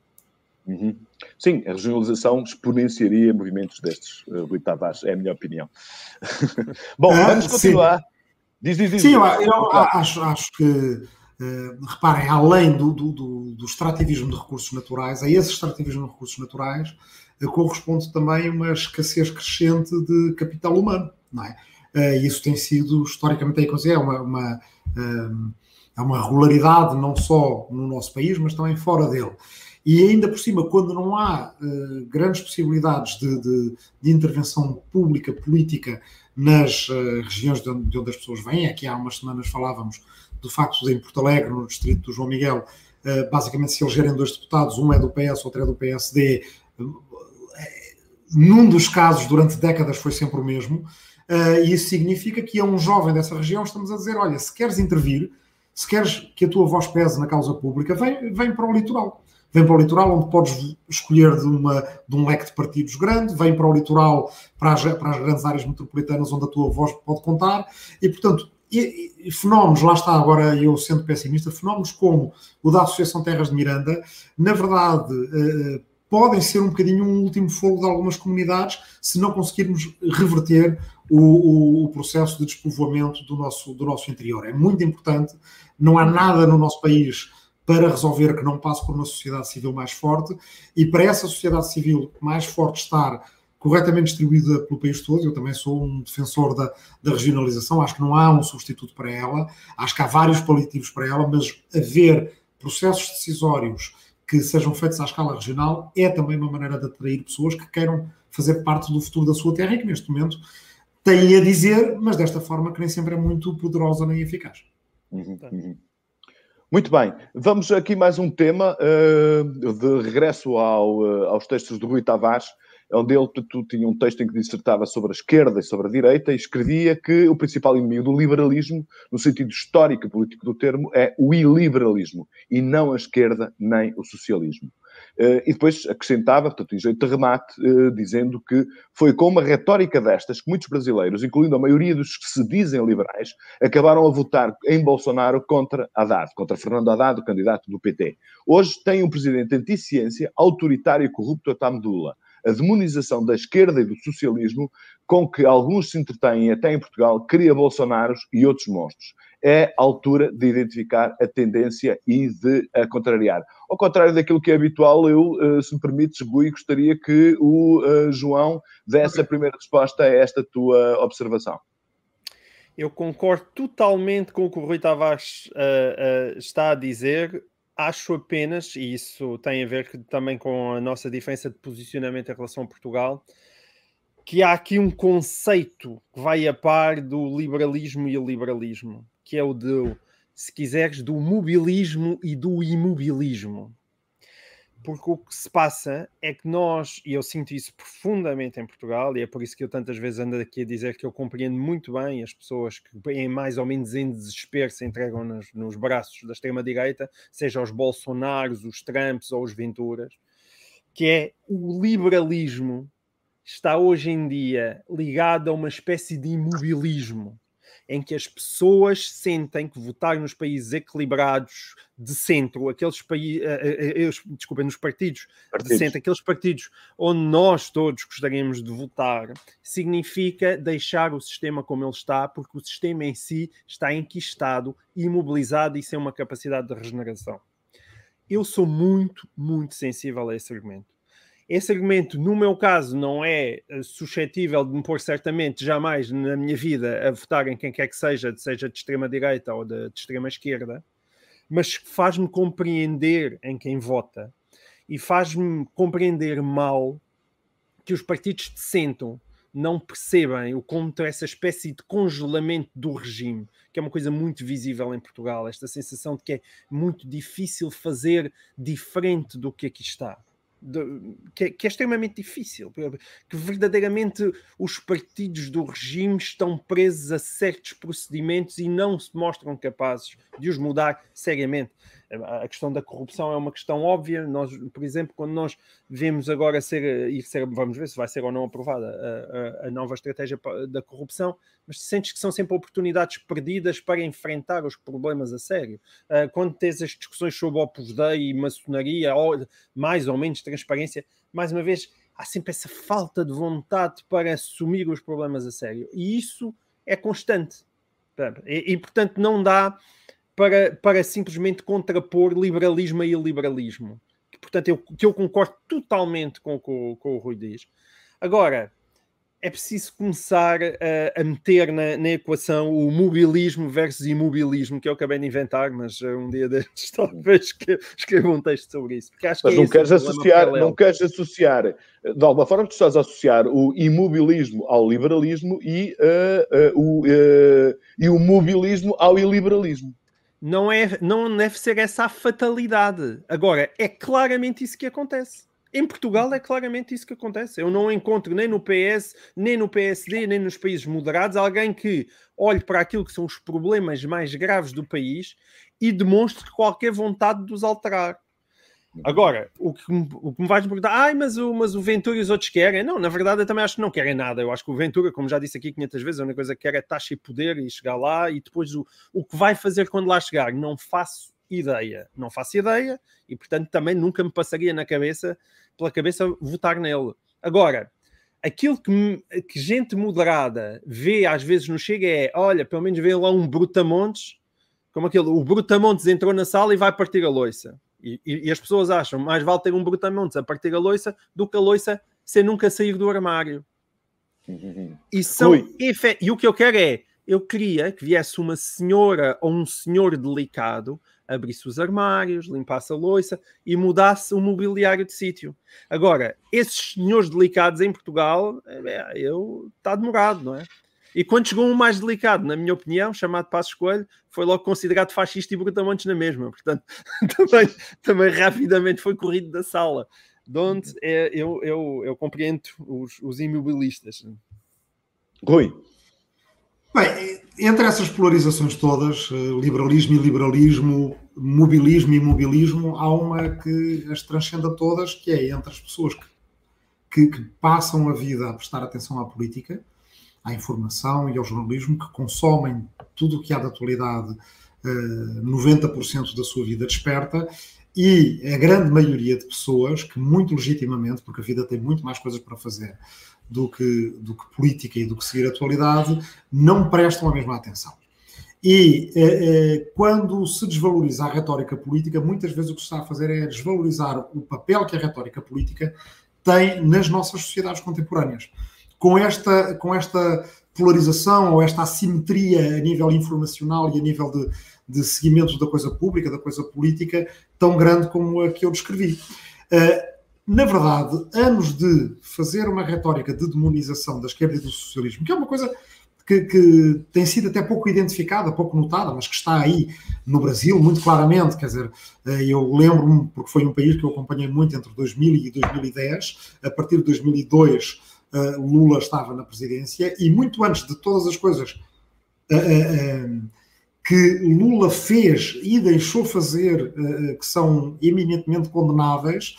S1: Uhum. Sim, a regionalização exponenciaria movimentos destes, uh, Rui Tavares, é a minha opinião. [laughs] Bom, ah, vamos continuar. Sim.
S2: Diz, diz, diz. Sim, eu, eu acho, acho que, uh, reparem, além do, do, do, do, extrativismo de recursos naturais, a esse extrativismo de recursos naturais corresponde também uma escassez crescente de capital humano, não é? Uh, isso tem sido historicamente é uma, uma, é uma regularidade não só no nosso país, mas também fora dele. E ainda por cima, quando não há uh, grandes possibilidades de, de, de, intervenção pública, política, nas uh, regiões de onde, de onde, as pessoas vêm, aqui há umas semanas falávamos do facto de em Porto Alegre, no distrito do João Miguel, uh, basicamente se elegerem dois deputados, um é do PS, outro é do PSD, num dos casos, durante décadas, foi sempre o mesmo. Uh, e isso significa que a um jovem dessa região estamos a dizer: olha, se queres intervir, se queres que a tua voz pese na causa pública, vem, vem para o litoral. Vem para o litoral, onde podes escolher de, uma, de um leque de partidos grande, vem para o litoral, para as, para as grandes áreas metropolitanas onde a tua voz pode contar, e portanto, e, e, fenómenos, lá está agora eu sendo pessimista, fenómenos como o da Associação Terras de Miranda, na verdade, uh, podem ser um bocadinho um último fogo de algumas comunidades se não conseguirmos reverter o, o, o, processo de despovoamento do nosso, do nosso interior. É muito importante, não há nada no nosso país para resolver que não passe por uma sociedade civil mais forte e para essa sociedade civil mais forte estar corretamente distribuída pelo país todo, eu também sou um defensor da, da regionalização, acho que não há um substituto para ela, acho que há vários paliativos para ela, mas haver processos decisórios que sejam feitos à escala regional é também uma maneira de atrair pessoas que queiram fazer parte do futuro da sua terra e que neste momento têm a dizer, mas desta forma que nem sempre é muito poderosa nem eficaz. Uhum.
S1: Muito bem, vamos aqui mais um tema uh, de regresso ao, uh, aos textos de Rui Tavares onde ele tu, tinha um texto em que dissertava sobre a esquerda e sobre a direita e escrevia que o principal inimigo do liberalismo, no sentido histórico e político do termo, é o iliberalismo e não a esquerda nem o socialismo. Uh, e depois acrescentava, portanto, em jeito de remate, uh, dizendo que foi com uma retórica destas que muitos brasileiros, incluindo a maioria dos que se dizem liberais, acabaram a votar em Bolsonaro contra Haddad, contra Fernando Haddad, o candidato do PT. Hoje tem um presidente anti-ciência, autoritário e corrupto a Tamdula a demonização da esquerda e do socialismo com que alguns se entretêm até em Portugal, cria Bolsonaros e outros monstros. É a altura de identificar a tendência e de a contrariar. Ao contrário daquilo que é habitual, eu, eh, se me permites, Gui, gostaria que o uh, João desse a primeira resposta a esta tua observação.
S3: Eu concordo totalmente com o que o Rui Tavares uh, uh, está a dizer acho apenas, e isso tem a ver também com a nossa diferença de posicionamento em relação a Portugal, que há aqui um conceito que vai a par do liberalismo e o liberalismo, que é o de, se quiseres, do mobilismo e do imobilismo porque o que se passa é que nós, e eu sinto isso profundamente em Portugal, e é por isso que eu tantas vezes ando aqui a dizer que eu compreendo muito bem as pessoas que, em mais ou menos em desespero, se entregam nos, nos braços da extrema-direita, seja os Bolsonaros, os Trumps ou os Venturas, que é o liberalismo está hoje em dia ligado a uma espécie de imobilismo. Em que as pessoas sentem que votar nos países equilibrados de centro, aqueles países, uh, uh, desculpem, nos partidos, partidos de centro, aqueles partidos onde nós todos gostaríamos de votar, significa deixar o sistema como ele está, porque o sistema em si está enquistado, imobilizado e sem uma capacidade de regeneração. Eu sou muito, muito sensível a esse argumento esse argumento, no meu caso, não é eh, suscetível de me pôr certamente jamais na minha vida a votar em quem quer que seja, seja de extrema-direita ou de, de extrema-esquerda, mas faz-me compreender em quem vota e faz-me compreender mal que os partidos de centro não percebem o contra essa espécie de congelamento do regime, que é uma coisa muito visível em Portugal, esta sensação de que é muito difícil fazer diferente do que aqui está de, que, que, é extremamente difícil, que verdadeiramente os partidos do regime estão presos a certos procedimentos e não se mostram capazes de os mudar seriamente a questão da corrupção é uma questão óbvia. Nós, por exemplo, quando nós vemos agora ser, e ser vamos ver se vai ser ou não aprovada a, a, a, nova estratégia da corrupção, mas sentes que são sempre oportunidades perdidas para enfrentar os problemas a sério. Uh, quando tens as discussões sobre Opus Dei e maçonaria, mais ou menos transparência, mais uma vez, há sempre essa falta de vontade para assumir os problemas a sério. E isso é constante. E, e portanto, não dá para, para simplesmente contrapor liberalismo a iliberalismo. Que, portanto, eu, que eu concordo totalmente com o que o Rui diz. Agora, é preciso começar a, a meter na, na, equação o mobilismo versus imobilismo, que eu acabei de inventar, mas uh, um dia destes [laughs] talvez que escreva um texto sobre isso.
S1: mas é não queres associar, não queres associar, de alguma forma tu estás a associar o imobilismo ao liberalismo e, uh, uh, o, e o mobilismo ao iliberalismo
S3: não, é, não deve ser essa a fatalidade. Agora, é claramente isso que acontece. Em Portugal é claramente isso que acontece. Eu não encontro nem no PS, nem no PSD, nem nos países moderados alguém que olhe para aquilo que são os problemas mais graves do país e demonstre qualquer vontade de os alterar. Agora, o que, o que me vais perguntar, ai, mas o, mas o Ventura e os outros querem? Não, na verdade, eu também acho que não querem nada. Eu acho que o Ventura, como já disse aqui 500 vezes, a única coisa que quer é taxa e poder e chegar lá e depois o, o que vai fazer quando lá chegar, não faço ideia. Não faço ideia e, portanto, também nunca me passaria na cabeça, pela cabeça, votar nele. Agora, aquilo que, que gente moderada vê às vezes no Chega é, olha, pelo menos vê lá um Brutamontes, como aquele, o Brutamontes entrou na sala e vai partir a loiça e, e, as pessoas acham mais vale ter um brutamontes a partir da loiça do que a loiça sem nunca sair do armário. E, são, e o que eu quero é, eu queria que viesse uma senhora ou um senhor delicado, abrisse os armários, limpasse a loiça e mudasse o mobiliário de sítio. Agora, esses senhores delicados em Portugal, é, eu está demorado, não é? E quando chegou um mais delicado, na minha opinião, chamado Passos Coelho, foi logo considerado fascista e brutamontes na mesma. [laughs] Portanto, também, também rapidamente foi corrido da sala. De onde é, eu, eu, eu compreendo os, os imobilistas.
S1: Rui.
S2: Bem, entre essas polarizações todas, eh, liberalismo e liberalismo, mobilismo e imobilismo, há uma que as transcenda todas, que é entre as pessoas que, que, que passam a vida a prestar atenção à política, à informação e ao jornalismo, que consomem tudo o que há de atualidade, 90% eh, da sua vida desperta, e a grande maioria de pessoas que, muito legitimamente, porque a vida tem muito mais coisas para fazer do que, do que política e do que seguir a atualidade, não prestam a mesma atenção. E eh, eh, quando se desvaloriza a retórica política, muitas vezes o que se está a fazer é desvalorizar o papel que a retórica política tem nas nossas sociedades contemporâneas com esta, com esta polarização ou esta assimetria a nível informacional e a nível de, de seguimento da coisa pública, da coisa política, tão grande como a que eu descrevi. Uh, na verdade, anos de fazer uma retórica de demonização da esquerda e do socialismo, que é uma coisa que, que, tem sido até pouco identificada, pouco notada, mas que está aí no Brasil muito claramente. Quer dizer, eh, eu lembro-me, porque foi um país que eu acompanhei muito entre 2000 e 2010, a partir de 2002 uh, Lula estava na presidência e muito antes de todas as coisas uh, uh, que Lula fez e deixou fazer, que são eminentemente condenáveis,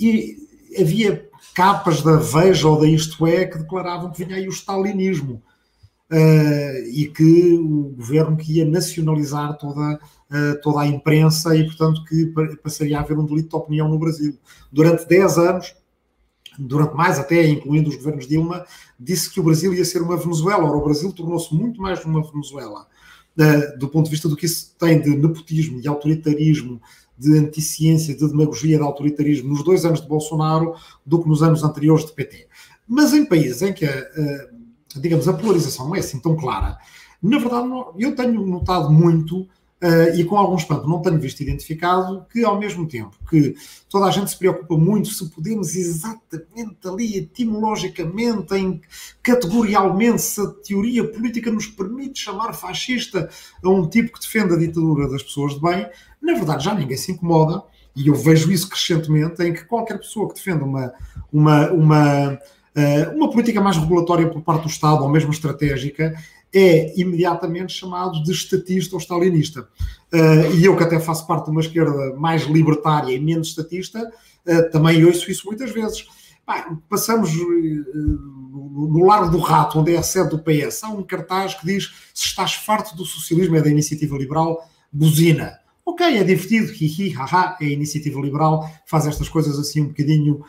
S2: e havia capas da Veja ou da Isto É que declaravam que vinha aí o stalinismo. e que o governo que ia nacionalizar toda, toda a imprensa e, portanto, que passaria a haver um delito de opinião no Brasil. Durante 10 anos, durante mais até, incluindo os governos Dilma, disse que o Brasil ia ser uma Venezuela. Ora, o Brasil tornou-se muito mais uma Venezuela, uh, do ponto de vista do que isso tem de nepotismo, de autoritarismo, de anticiência, de demagogia, de autoritarismo nos dois anos de Bolsonaro do que nos anos anteriores de PT. Mas em países em que digamos, a polarização não é assim tão clara, na verdade eu tenho notado muito Uh, e com algum espanto não tenho visto identificado que, ao mesmo tempo que toda a gente se preocupa muito se podemos exatamente ali, etimologicamente, em, categorialmente, se a teoria política nos permite chamar fascista a um tipo que defende a ditadura das pessoas de bem, na verdade já ninguém se incomoda, e eu vejo isso crescentemente, em que qualquer pessoa que defenda uma, uma, uma, uh, uma política mais regulatória por parte do Estado, ou mesmo estratégica, é imediatamente chamado de estatista ou stalinista. Uh, e eu, que até faço parte de uma esquerda mais libertária e menos estatista, uh, também ouço isso muitas vezes. Bah, passamos uh, no Largo do Rato, onde é a sede do PS, há um cartaz que diz: Se estás farto do socialismo, é da iniciativa liberal, buzina. Ok, é divertido, hihi, haha, é a iniciativa liberal, faz estas coisas assim um bocadinho,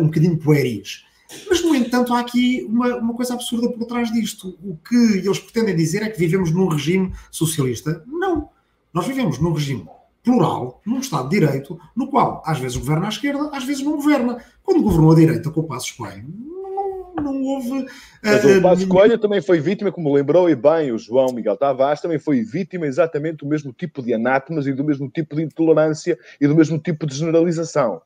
S2: um bocadinho pueris. Mas, no entanto, há aqui uma, uma coisa absurda por trás disto. O que eles pretendem dizer é que vivemos num regime socialista. Não. Nós vivemos num regime plural, num Estado de Direito, no qual às vezes governa à esquerda, às vezes não governa. Quando governou a direita com o Passo Coelho, não, não houve.
S1: Mas uh, o Passo Coelho também foi vítima, como lembrou e bem o João Miguel Tavares, também foi vítima exatamente do mesmo tipo de anátemas e do mesmo tipo de intolerância e do mesmo tipo de generalização.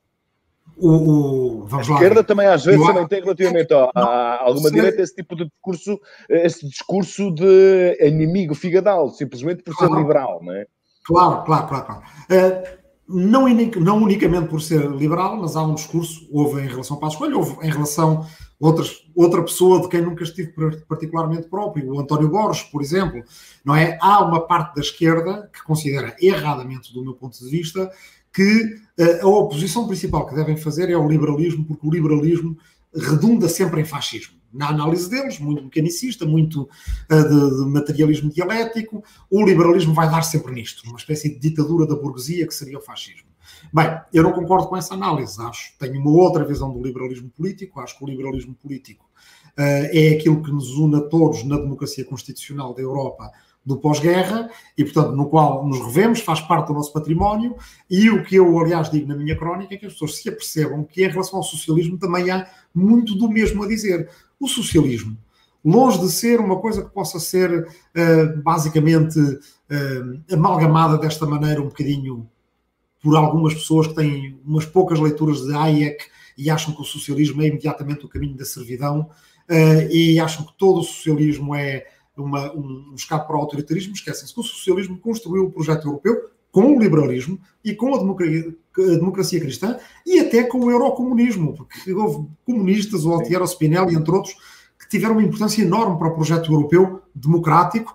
S2: O, o,
S1: a esquerda também às vezes também tem relativamente a, a alguma direita esse tipo de discurso, esse discurso de inimigo figadal, simplesmente por ser liberal, não é?
S2: Claro, claro, claro, claro. Uh, não, não unicamente por ser liberal, mas há um discurso, houve em relação para a escolha, houve em relação a outras, outra pessoa de quem nunca estive particularmente próprio, o António Borges, por exemplo, não é? Há uma parte da esquerda que considera erradamente, do meu ponto de vista, que eh, a oposição principal que devem fazer é o liberalismo, porque o liberalismo redunda sempre em fascismo. Na análise deles, muito mecanicista, muito uh, de, de, materialismo dialético, o liberalismo vai dar sempre nisto, uma espécie de ditadura da burguesia que seria o fascismo. Bem, eu não concordo com essa análise, acho, tenho uma outra visão do liberalismo político, acho que o liberalismo político uh, é aquilo que nos une a todos na democracia constitucional da Europa do pós-guerra e, portanto, no qual nos revemos, faz parte do nosso património. E o que eu, aliás, digo na minha crónica é que as pessoas se apercebam que, em relação ao socialismo, também há muito do mesmo a dizer. O socialismo, longe de ser uma coisa que possa ser uh, basicamente uh, amalgamada desta maneira, um bocadinho por algumas pessoas que têm umas poucas leituras de Hayek e acham que o socialismo é imediatamente o caminho da servidão uh, e acham que todo o socialismo é uma, um, um escape para o autoritarismo, esquecem-se que o socialismo construiu o projeto europeu com o liberalismo e com a democracia, a democracia cristã e até com o eurocomunismo, porque houve comunistas, o Altiero Spinelli, entre outros, que tiveram uma importância enorme para o projeto europeu democrático,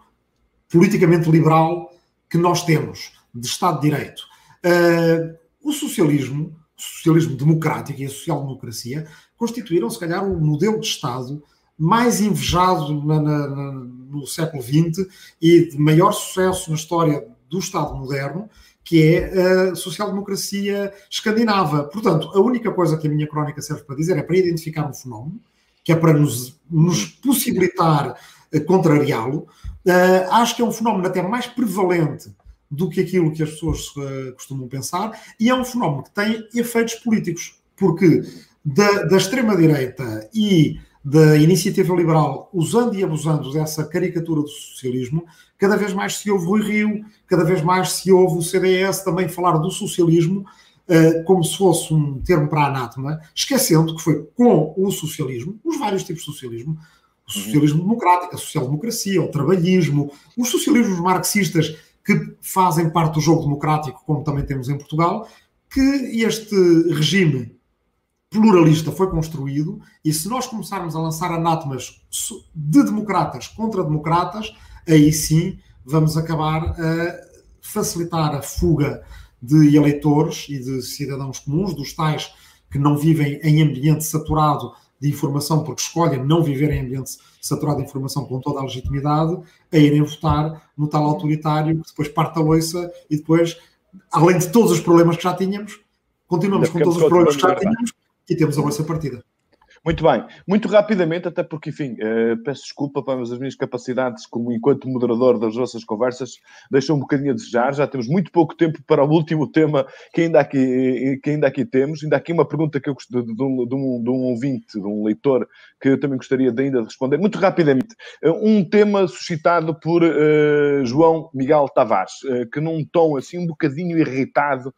S2: politicamente liberal que nós temos, de Estado de Direito. Uh, o socialismo, o socialismo democrático e a social-democracia constituíram, se calhar, o modelo de Estado mais invejado na, na, na, no século XX e de maior sucesso na história do Estado moderno, que é a social-democracia escandinava. Portanto, a única coisa que a minha crónica serve para dizer é para identificar um fenómeno, que é para nos, nos possibilitar uh, contrariá-lo. Uh, acho que é um fenómeno até mais prevalente do que aquilo que as pessoas uh, costumam pensar, e é um fenómeno que tem efeitos políticos, porque da, da extrema-direita e da iniciativa liberal, usando e abusando dessa caricatura do socialismo, cada vez mais se ouve Rui Rio, cada vez mais se ouve o CDS também falar do socialismo uh, como se fosse um termo para anátema, esquecendo que foi com o socialismo, os vários tipos de socialismo, o socialismo uhum. democrático, a social-democracia, o trabalhismo, os socialismos marxistas que fazem parte do jogo democrático, como também temos em Portugal, que este regime pluralista foi construído, e se nós começarmos a lançar anátemas de democratas contra democratas, aí sim vamos acabar a facilitar a fuga de eleitores e de cidadãos comuns, dos tais que não vivem em ambiente saturado de informação, porque escolhem não viver em ambiente saturado de informação com toda a legitimidade, a irem votar no tal autoritário que depois parte a loiça e depois, além de todos os problemas que já tínhamos, continuamos com todos os problemas que já tínhamos e temos a loiça partida.
S1: Muito bem, muito rapidamente, até porque, enfim, uh, peço desculpa, mas as minhas capacidades como enquanto moderador das nossas conversas deixam um bocadinho a desejar. Já temos muito pouco tempo para o último tema que ainda aqui, que ainda aqui temos. Ainda aqui uma pergunta que eu de, de, um, de, um, de um ouvinte, de um leitor, que eu também gostaria de ainda responder. Muito rapidamente, uh, um tema suscitado por uh, João Miguel Tavares, que num tom assim um bocadinho irritado,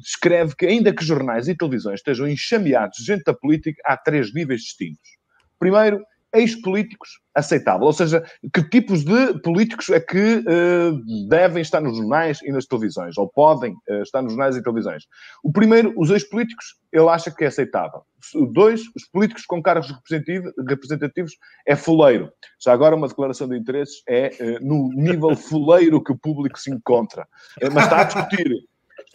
S1: descreve que ainda que jornais e televisões estejam enxameados de gente da política, há três níveis distintos. Primeiro, ex-políticos aceitável, ou seja, que tipos de políticos é que uh, devem estar nos jornais e nas televisões, ou podem uh, estar nos jornais e televisões. O primeiro, os ex-políticos, ele acha que é aceitável. O dois, os políticos com cargos representativos, é fuleiro. Já agora uma declaração de interesses é uh, no nível fuleiro que o público se encontra. mas está a discutir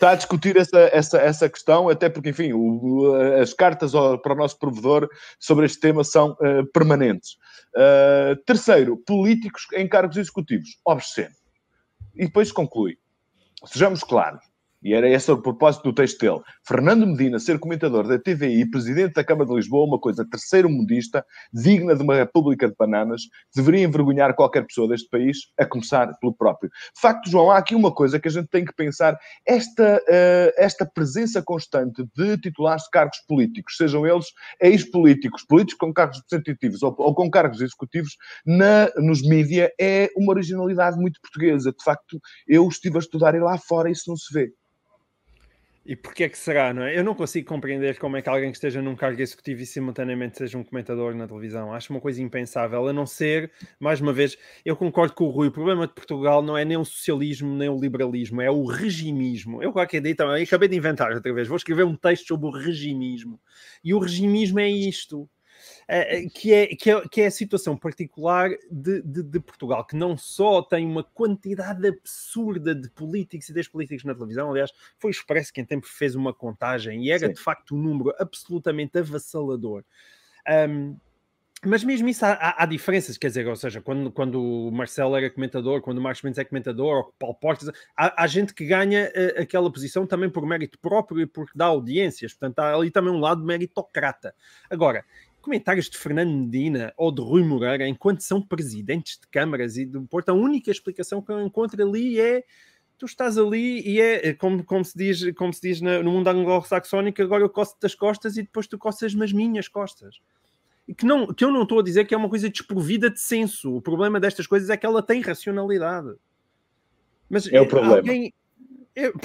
S1: está a discutir essa, essa, essa questão, até porque, enfim, o, as cartas para o nosso provedor sobre este tema são uh, permanentes. Uh, terceiro, políticos em cargos executivos, obsceno. E depois conclui. Sejamos claros, e era esse o propósito do texto dele. Fernando Medina ser comentador da TVI presidente da Câmara de Lisboa, uma coisa terceiro mundista, digna de uma república de bananas, deveria envergonhar qualquer pessoa deste país, a começar pelo próprio. De facto, João, há aqui uma coisa que a gente tem que pensar. Esta, uh, esta presença constante de titulares de cargos políticos, sejam eles ex-políticos, políticos com cargos representativos ou, ou com cargos executivos, na, nos mídia, é uma originalidade muito portuguesa. De facto, eu estive a estudar e lá fora isso não se vê.
S3: E porquê é que será, não é? Eu não consigo compreender como é que alguém que esteja num cargo executivo e simultaneamente seja um comentador na televisão. Acho uma coisa impensável, a não ser, mais uma vez, eu concordo com o Rui, o problema de Portugal não é nem o socialismo, nem o liberalismo, é o regimismo. Eu qualquer dia também, acabei de inventar outra vez, vou escrever um texto sobre o regimismo. E o regimismo é isto que, é, que, é, que é a situação particular de, de, de, Portugal, que não só tem uma quantidade absurda de políticos e políticos na televisão, aliás, foi Expresso quem tempo fez uma contagem e era Sim. de facto um número absolutamente avassalador. Um, mas mesmo isso há, há, há, diferenças, quer dizer, ou seja, quando, quando o Marcelo era comentador, quando o Marcos Mendes é comentador, ou o Paulo Portas, há, há, gente que ganha uh, aquela posição também por mérito próprio e porque dá audiências, portanto há ali também um lado meritocrata. Agora, comentários de Fernando Medina ou de Rui Moreira, enquanto são presidentes de câmaras e do Porto, a única explicação que eu encontro ali é tu estás ali e é, é como, como se diz, como se diz no mundo anglo-saxónico, agora eu coço das costas e depois tu coças as minhas costas. E que, não, que eu não estou a dizer que é uma coisa desprovida de senso. O problema destas coisas é que ela tem racionalidade.
S1: Mas é o problema. Alguém,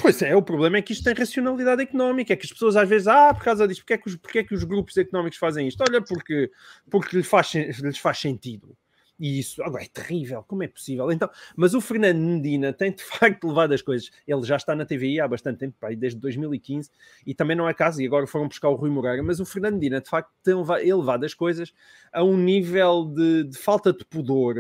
S3: pois é, o problema é que isto tem racionalidade económica, é que as pessoas às vezes, ah, por causa disso, porque é que os, porque é que os grupos económicos fazem isto? Olha, porque, porque lhes, faz, lhes faz sentido. E isso agora é terrível, como é possível? Então, mas o Fernando Medina tem de [laughs] facto levado as coisas. Ele já está na TVI há bastante tempo, desde 2015, e também não é caso, e agora foram buscar o Rui Moreira, mas o Fernando Medina de facto tem levado as coisas a um nível de, de falta de pudor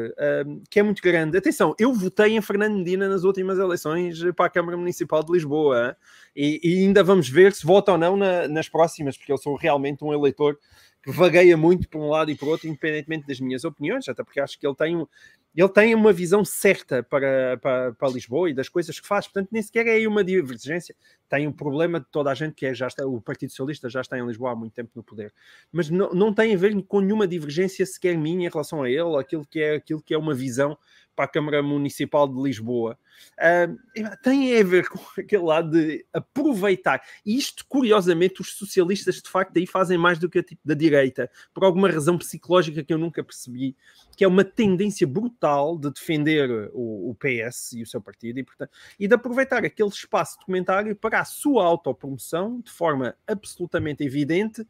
S3: um, que é muito grande. Atenção, eu votei em Fernando Medina nas últimas eleições para a Câmara Municipal de Lisboa, e, e ainda vamos ver se vota ou não na, nas próximas, porque eu sou realmente um eleitor vagueia muito por um lado e por outro, independentemente das minhas opiniões, até porque acho que ele tem, ele tem uma visão certa para, para, para Lisboa e das coisas que faz, portanto, nem sequer é aí uma divergência. Tem um problema de toda a gente que é, já está, o Partido Socialista já está em Lisboa há muito tempo no poder, mas não, não tem a ver com nenhuma divergência sequer minha em relação a ele, aquilo que é, aquilo que é uma visão para a Câmara Municipal de Lisboa. Uh, tem a ver com [laughs] aquele lado de aproveitar. E isto, curiosamente, os socialistas de facto aí fazem mais do que a tipo da direita, por alguma razão psicológica que eu nunca percebi, que é uma tendência brutal de defender o, o PS e o seu partido e, portanto, e de aproveitar aquele espaço de comentário para a sua autopromoção de forma absolutamente evidente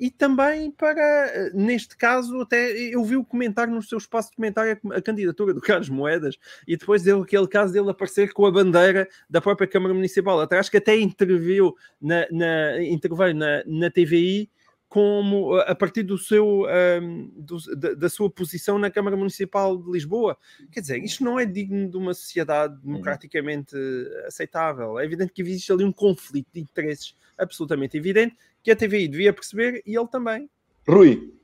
S3: e também para, neste caso, até eu vi o comentário no seu espaço de comentário a candidatura do Carlos Moedas e depois deu aquele caso dele aparecer com a bandeira da própria Câmara Municipal. Acho que até interviu na, na, interveio na, na TVI como a partir do seu um, do, da, da, sua posição na Câmara Municipal de Lisboa. Quer dizer, isto não é digno de uma sociedade uhum. democraticamente aceitável. É evidente que existe ali um conflito de interesses absolutamente evidente que a TVI devia perceber e ele também.
S1: Rui,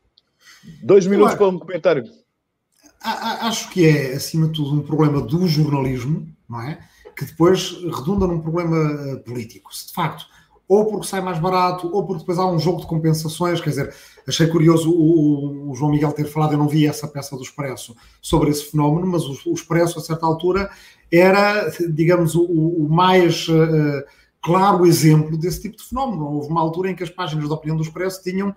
S1: dois minutos para um comentário.
S2: Acho que é, acima de tudo, um problema do jornalismo, não é? Que depois redunda num problema eh, político. Se de facto ou porque sai mais barato, ou porque depois há um jogo de compensações. Quer dizer, achei curioso o, o João Miguel ter falado, eu não vi essa peça do Expresso sobre esse fenómeno, mas o, o Expresso, a certa altura, era, digamos, o, o mais uh, claro exemplo desse tipo de fenómeno. Houve uma altura em que as páginas de opinião do Expresso tinham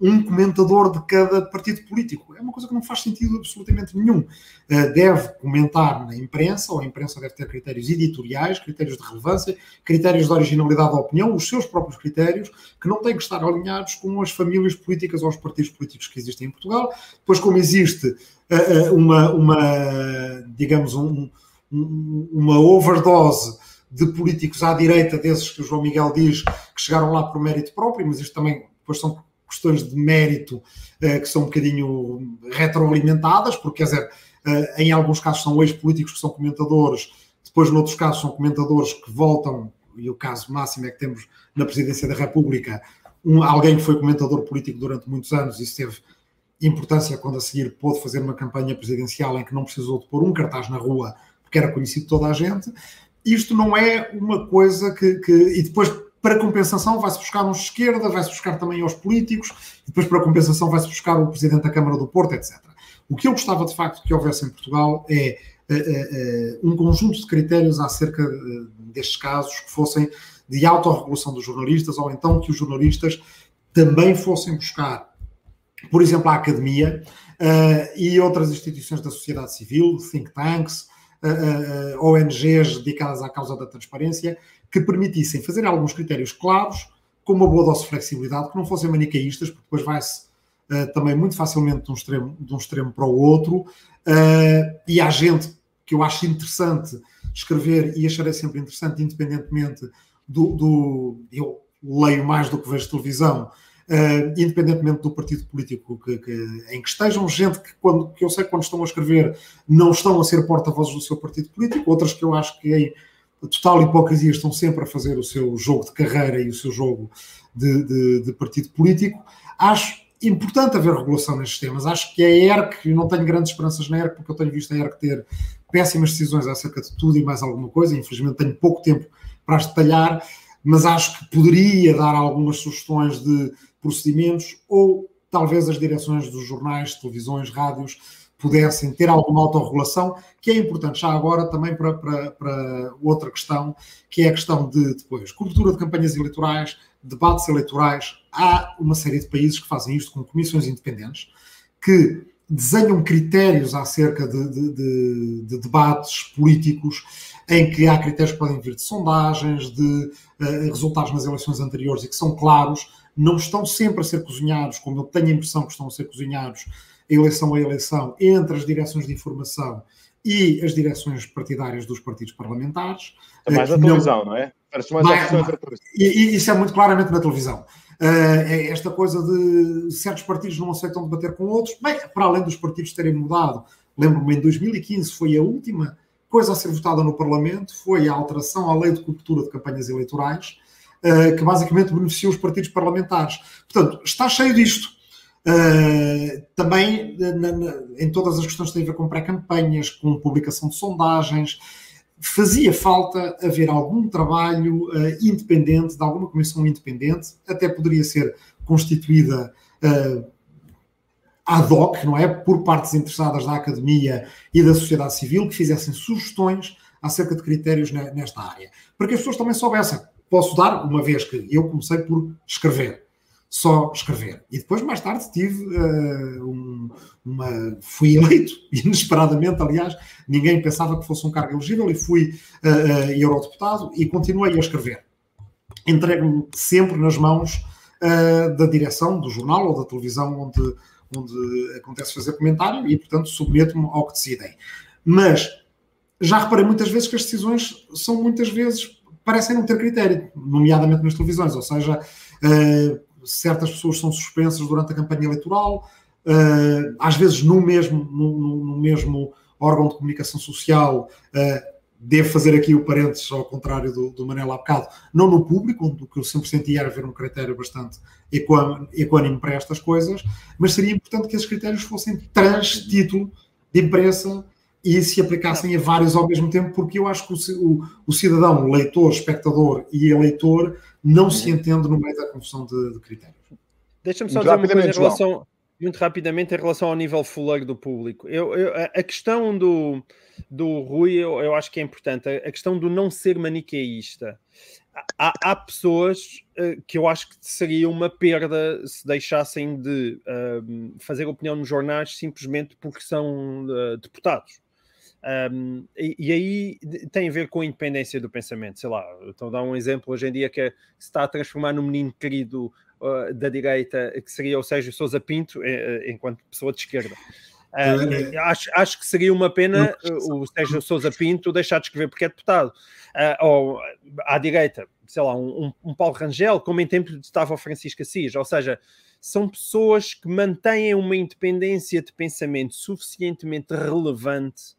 S2: um comentador de cada partido político. É uma coisa que não faz sentido absolutamente nenhum. Uh, deve comentar na imprensa, ou a imprensa deve ter critérios editoriais, critérios de relevância, critérios de originalidade da opinião, os seus próprios critérios, que não têm que estar alinhados com as famílias políticas ou os partidos políticos que existem em Portugal. Pois, como existe uh, uma, uma, digamos, um, uma overdose de políticos à direita desses que o João Miguel diz que chegaram lá por mérito próprio, mas isto também depois são questões de mérito uh, que são um bocadinho retroalimentadas, porque, quer dizer, uh, em alguns casos são ex-políticos que são comentadores, depois, noutros casos, são comentadores que voltam, e o caso máximo é que temos na Presidência da República um, alguém que foi comentador político durante muitos anos e teve importância quando a seguir pôde fazer uma campanha presidencial em que não precisou de pôr um cartaz na rua porque era conhecido toda a gente. Isto não é uma coisa que. que e depois para compensação, vai-se buscar uns de esquerda, vai-se buscar também aos políticos, e depois, para compensação, vai-se buscar o presidente da Câmara do Porto, etc. O que eu gostava de facto que houvesse em Portugal é uh, uh, um conjunto de critérios acerca uh, destes casos que fossem de autorregulação dos jornalistas, ou então que os jornalistas também fossem buscar, por exemplo, a academia e outras instituições da sociedade civil, think tanks, ONGs dedicadas à causa da transparência, que permitissem fazer alguns critérios claros, com uma boa dose de flexibilidade, que não fossem manicaístas, porque depois vai-se uh, também muito facilmente de um extremo, de um extremo para o outro. Uh, e há gente que eu acho interessante escrever e acharei sempre interessante, independentemente do. do eu leio mais do que vejo televisão, Uh, independentemente do partido político que, que, em que estejam, gente que, quando, que eu sei que quando estão a escrever não estão a ser porta-vozes do seu partido político, outras que eu acho que em total hipocrisia estão sempre a fazer o seu jogo de carreira e o seu jogo de, de, de partido político. Acho importante haver regulação nestes temas. Acho que a ERC, eu não tenho grandes esperanças na ERC, porque eu tenho visto a ERC ter péssimas decisões acerca de tudo e mais alguma coisa. Infelizmente tenho pouco tempo para as detalhar, mas acho que poderia dar algumas sugestões de procedimentos ou talvez as direções dos jornais, televisões, rádios pudessem ter alguma autorregulação, que é importante já agora também para, para, para, outra questão, que é a questão de depois cobertura de campanhas eleitorais, debates eleitorais. Há uma série de países que fazem isto com comissões independentes, que desenham critérios acerca de, de, de, de debates políticos, em que há critérios que podem vir de sondagens, de uh, resultados nas eleições anteriores e que são claros, não estão sempre a ser cozinhados, como eu tenho a impressão que estão a ser cozinhados eleição a eleição entre as direções de informação e as direções partidárias dos partidos parlamentares.
S1: É mais na televisão, não é? Parece mais, mais, mais
S2: e, e, isso é muito claramente na televisão. Uh, esta coisa de certos partidos não aceitam debater com outros, bem, para além dos partidos terem mudado, lembro-me em 2015 foi a última coisa a ser votada no Parlamento, foi a alteração à lei de cobertura de campanhas eleitorais, uh, que basicamente beneficiou os partidos parlamentares. Portanto, está cheio disto. Uh, também na, na, em todas as questões que têm a ver com pré-campanhas, com publicação de sondagens, fazia falta haver algum trabalho uh, independente, de alguma comissão independente, até poderia ser constituída uh, ad hoc, não é? Por partes interessadas da academia e da sociedade civil, que fizessem sugestões acerca de critérios nesta área, para que as pessoas também soubessem. Posso dar, uma vez que eu comecei por escrever, só escrever. E depois, mais tarde, tive uh, um, uma. fui eleito, [laughs] inesperadamente, aliás, ninguém pensava que fosse um cargo elegível, e fui uh, uh, eurodeputado e continuei a escrever. Entrego-me sempre nas mãos da direção do jornal ou da televisão onde, onde acontece fazer comentário e, portanto, submeto-me ao que decidem. Mas já reparei muitas vezes que as decisões são muitas vezes parecem não ter critério, nomeadamente nas televisões, ou seja, certas pessoas são suspensas durante a campanha eleitoral, uh, às vezes no mesmo, no, no, mesmo órgão de comunicação social, uh, devo fazer aqui o parênteses ao contrário do, do Manel há bocado, não no público, onde o que eu sempre sentia era haver um critério bastante equânime para estas coisas, mas seria importante que esses critérios fossem trans-título de imprensa e se aplicassem a vários ao mesmo tempo, porque eu acho que o, o cidadão, leitor, espectador e eleitor não se uhum. entende no meio da confusão de, de critérios.
S3: Deixa-me só dizer uma coisa em relação, muito rapidamente em relação ao nível fuleiro do público. Eu, eu, a questão do, do Rui, eu, eu acho que é importante, a, a questão do não ser maniqueísta. Há, há, pessoas uh, que eu acho que seria uma perda se deixassem de uh, fazer opinião nos jornais simplesmente porque são uh, deputados. Um, e, e, aí tem a ver com a independência do pensamento. Sei lá, a dar um exemplo hoje em dia que é, se está a transformar num menino querido uh, da direita, que seria o Sérgio Sousa Pinto, eh, eh, enquanto pessoa de esquerda. Uh, acho, acho que seria uma pena o Sérgio Sousa Pinto deixar de escrever porque é deputado. ou à direita, sei lá, um, um, Paulo Rangel, como em tempo estava o Francisco Assis. Ou seja, são pessoas que mantêm uma independência de pensamento suficientemente relevante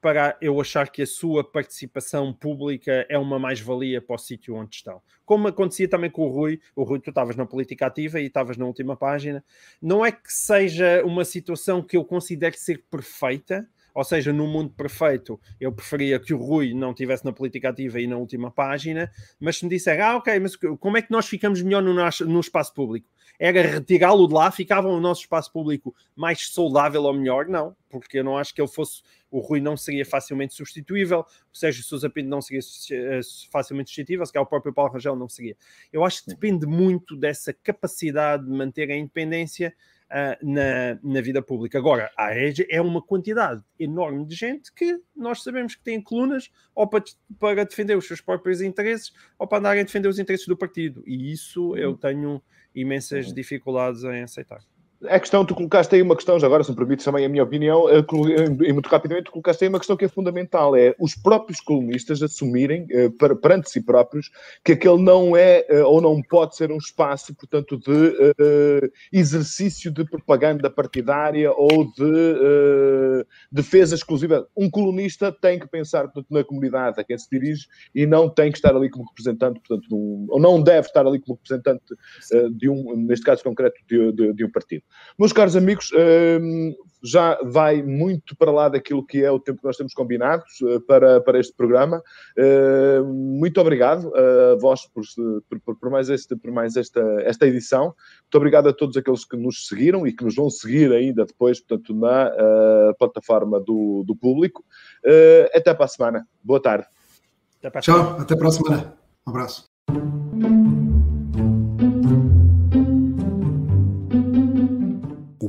S3: para eu achar que a sua participação pública é uma mais-valia para o sítio onde estão. Como acontecia também com o Rui, o Rui, tu estavas na política ativa e estavas na última página, não é que seja uma situação que eu considere ser perfeita, ou seja, no mundo perfeito, eu preferia que o Rui não tivesse na política ativa e na última página, mas se me disser, ah, ok, mas como é que nós ficamos melhor no, no espaço público? Era retirá-lo de lá, ficava o nosso espaço público mais saudável ou melhor? Não, porque eu não acho que ele fosse o Rui não seria facilmente substituível, o Sérgio Sousa Pinto não seria eh, facilmente substituível, se calhar o próprio Paulo Rangel não seria. Eu acho que depende muito dessa capacidade de manter a independência uh, na, na vida pública. Agora, a EGE é uma quantidade enorme de gente que nós sabemos que tem colunas ou para, para defender os seus próprios interesses ou para andarem a defender os interesses do partido. E isso eu uhum. tenho imensas uhum. dificuldades em aceitar.
S1: A questão, tu colocaste aí uma questão, já agora, se me permites também a minha opinião, eh, e muito rapidamente, tu colocaste aí uma questão que é fundamental, é os próprios colunistas assumirem, eh, perante si próprios, que aquele não é eh, ou não pode ser um espaço, portanto, de exercício de propaganda partidária ou de defesa exclusiva. Um colunista tem que pensar, portanto, na comunidade a quem se dirige e não tem que estar ali como representante, portanto, ou não deve estar ali como representante de um, neste caso concreto, de, de, de um partido. Meus caros amigos, hum, já vai muito para lá daquilo que é o tempo que nós temos combinado eh, para, para este programa. Hum, muito obrigado a vós por, por, por, mais, este, por mais esta, esta edição. Muito obrigado a todos aqueles que nos seguiram e que nos vão seguir ainda depois, portanto, na uh, plataforma do, do público. Uh, até para a semana. Boa tarde.
S2: Até Tchau, até para a semana. Um abraço.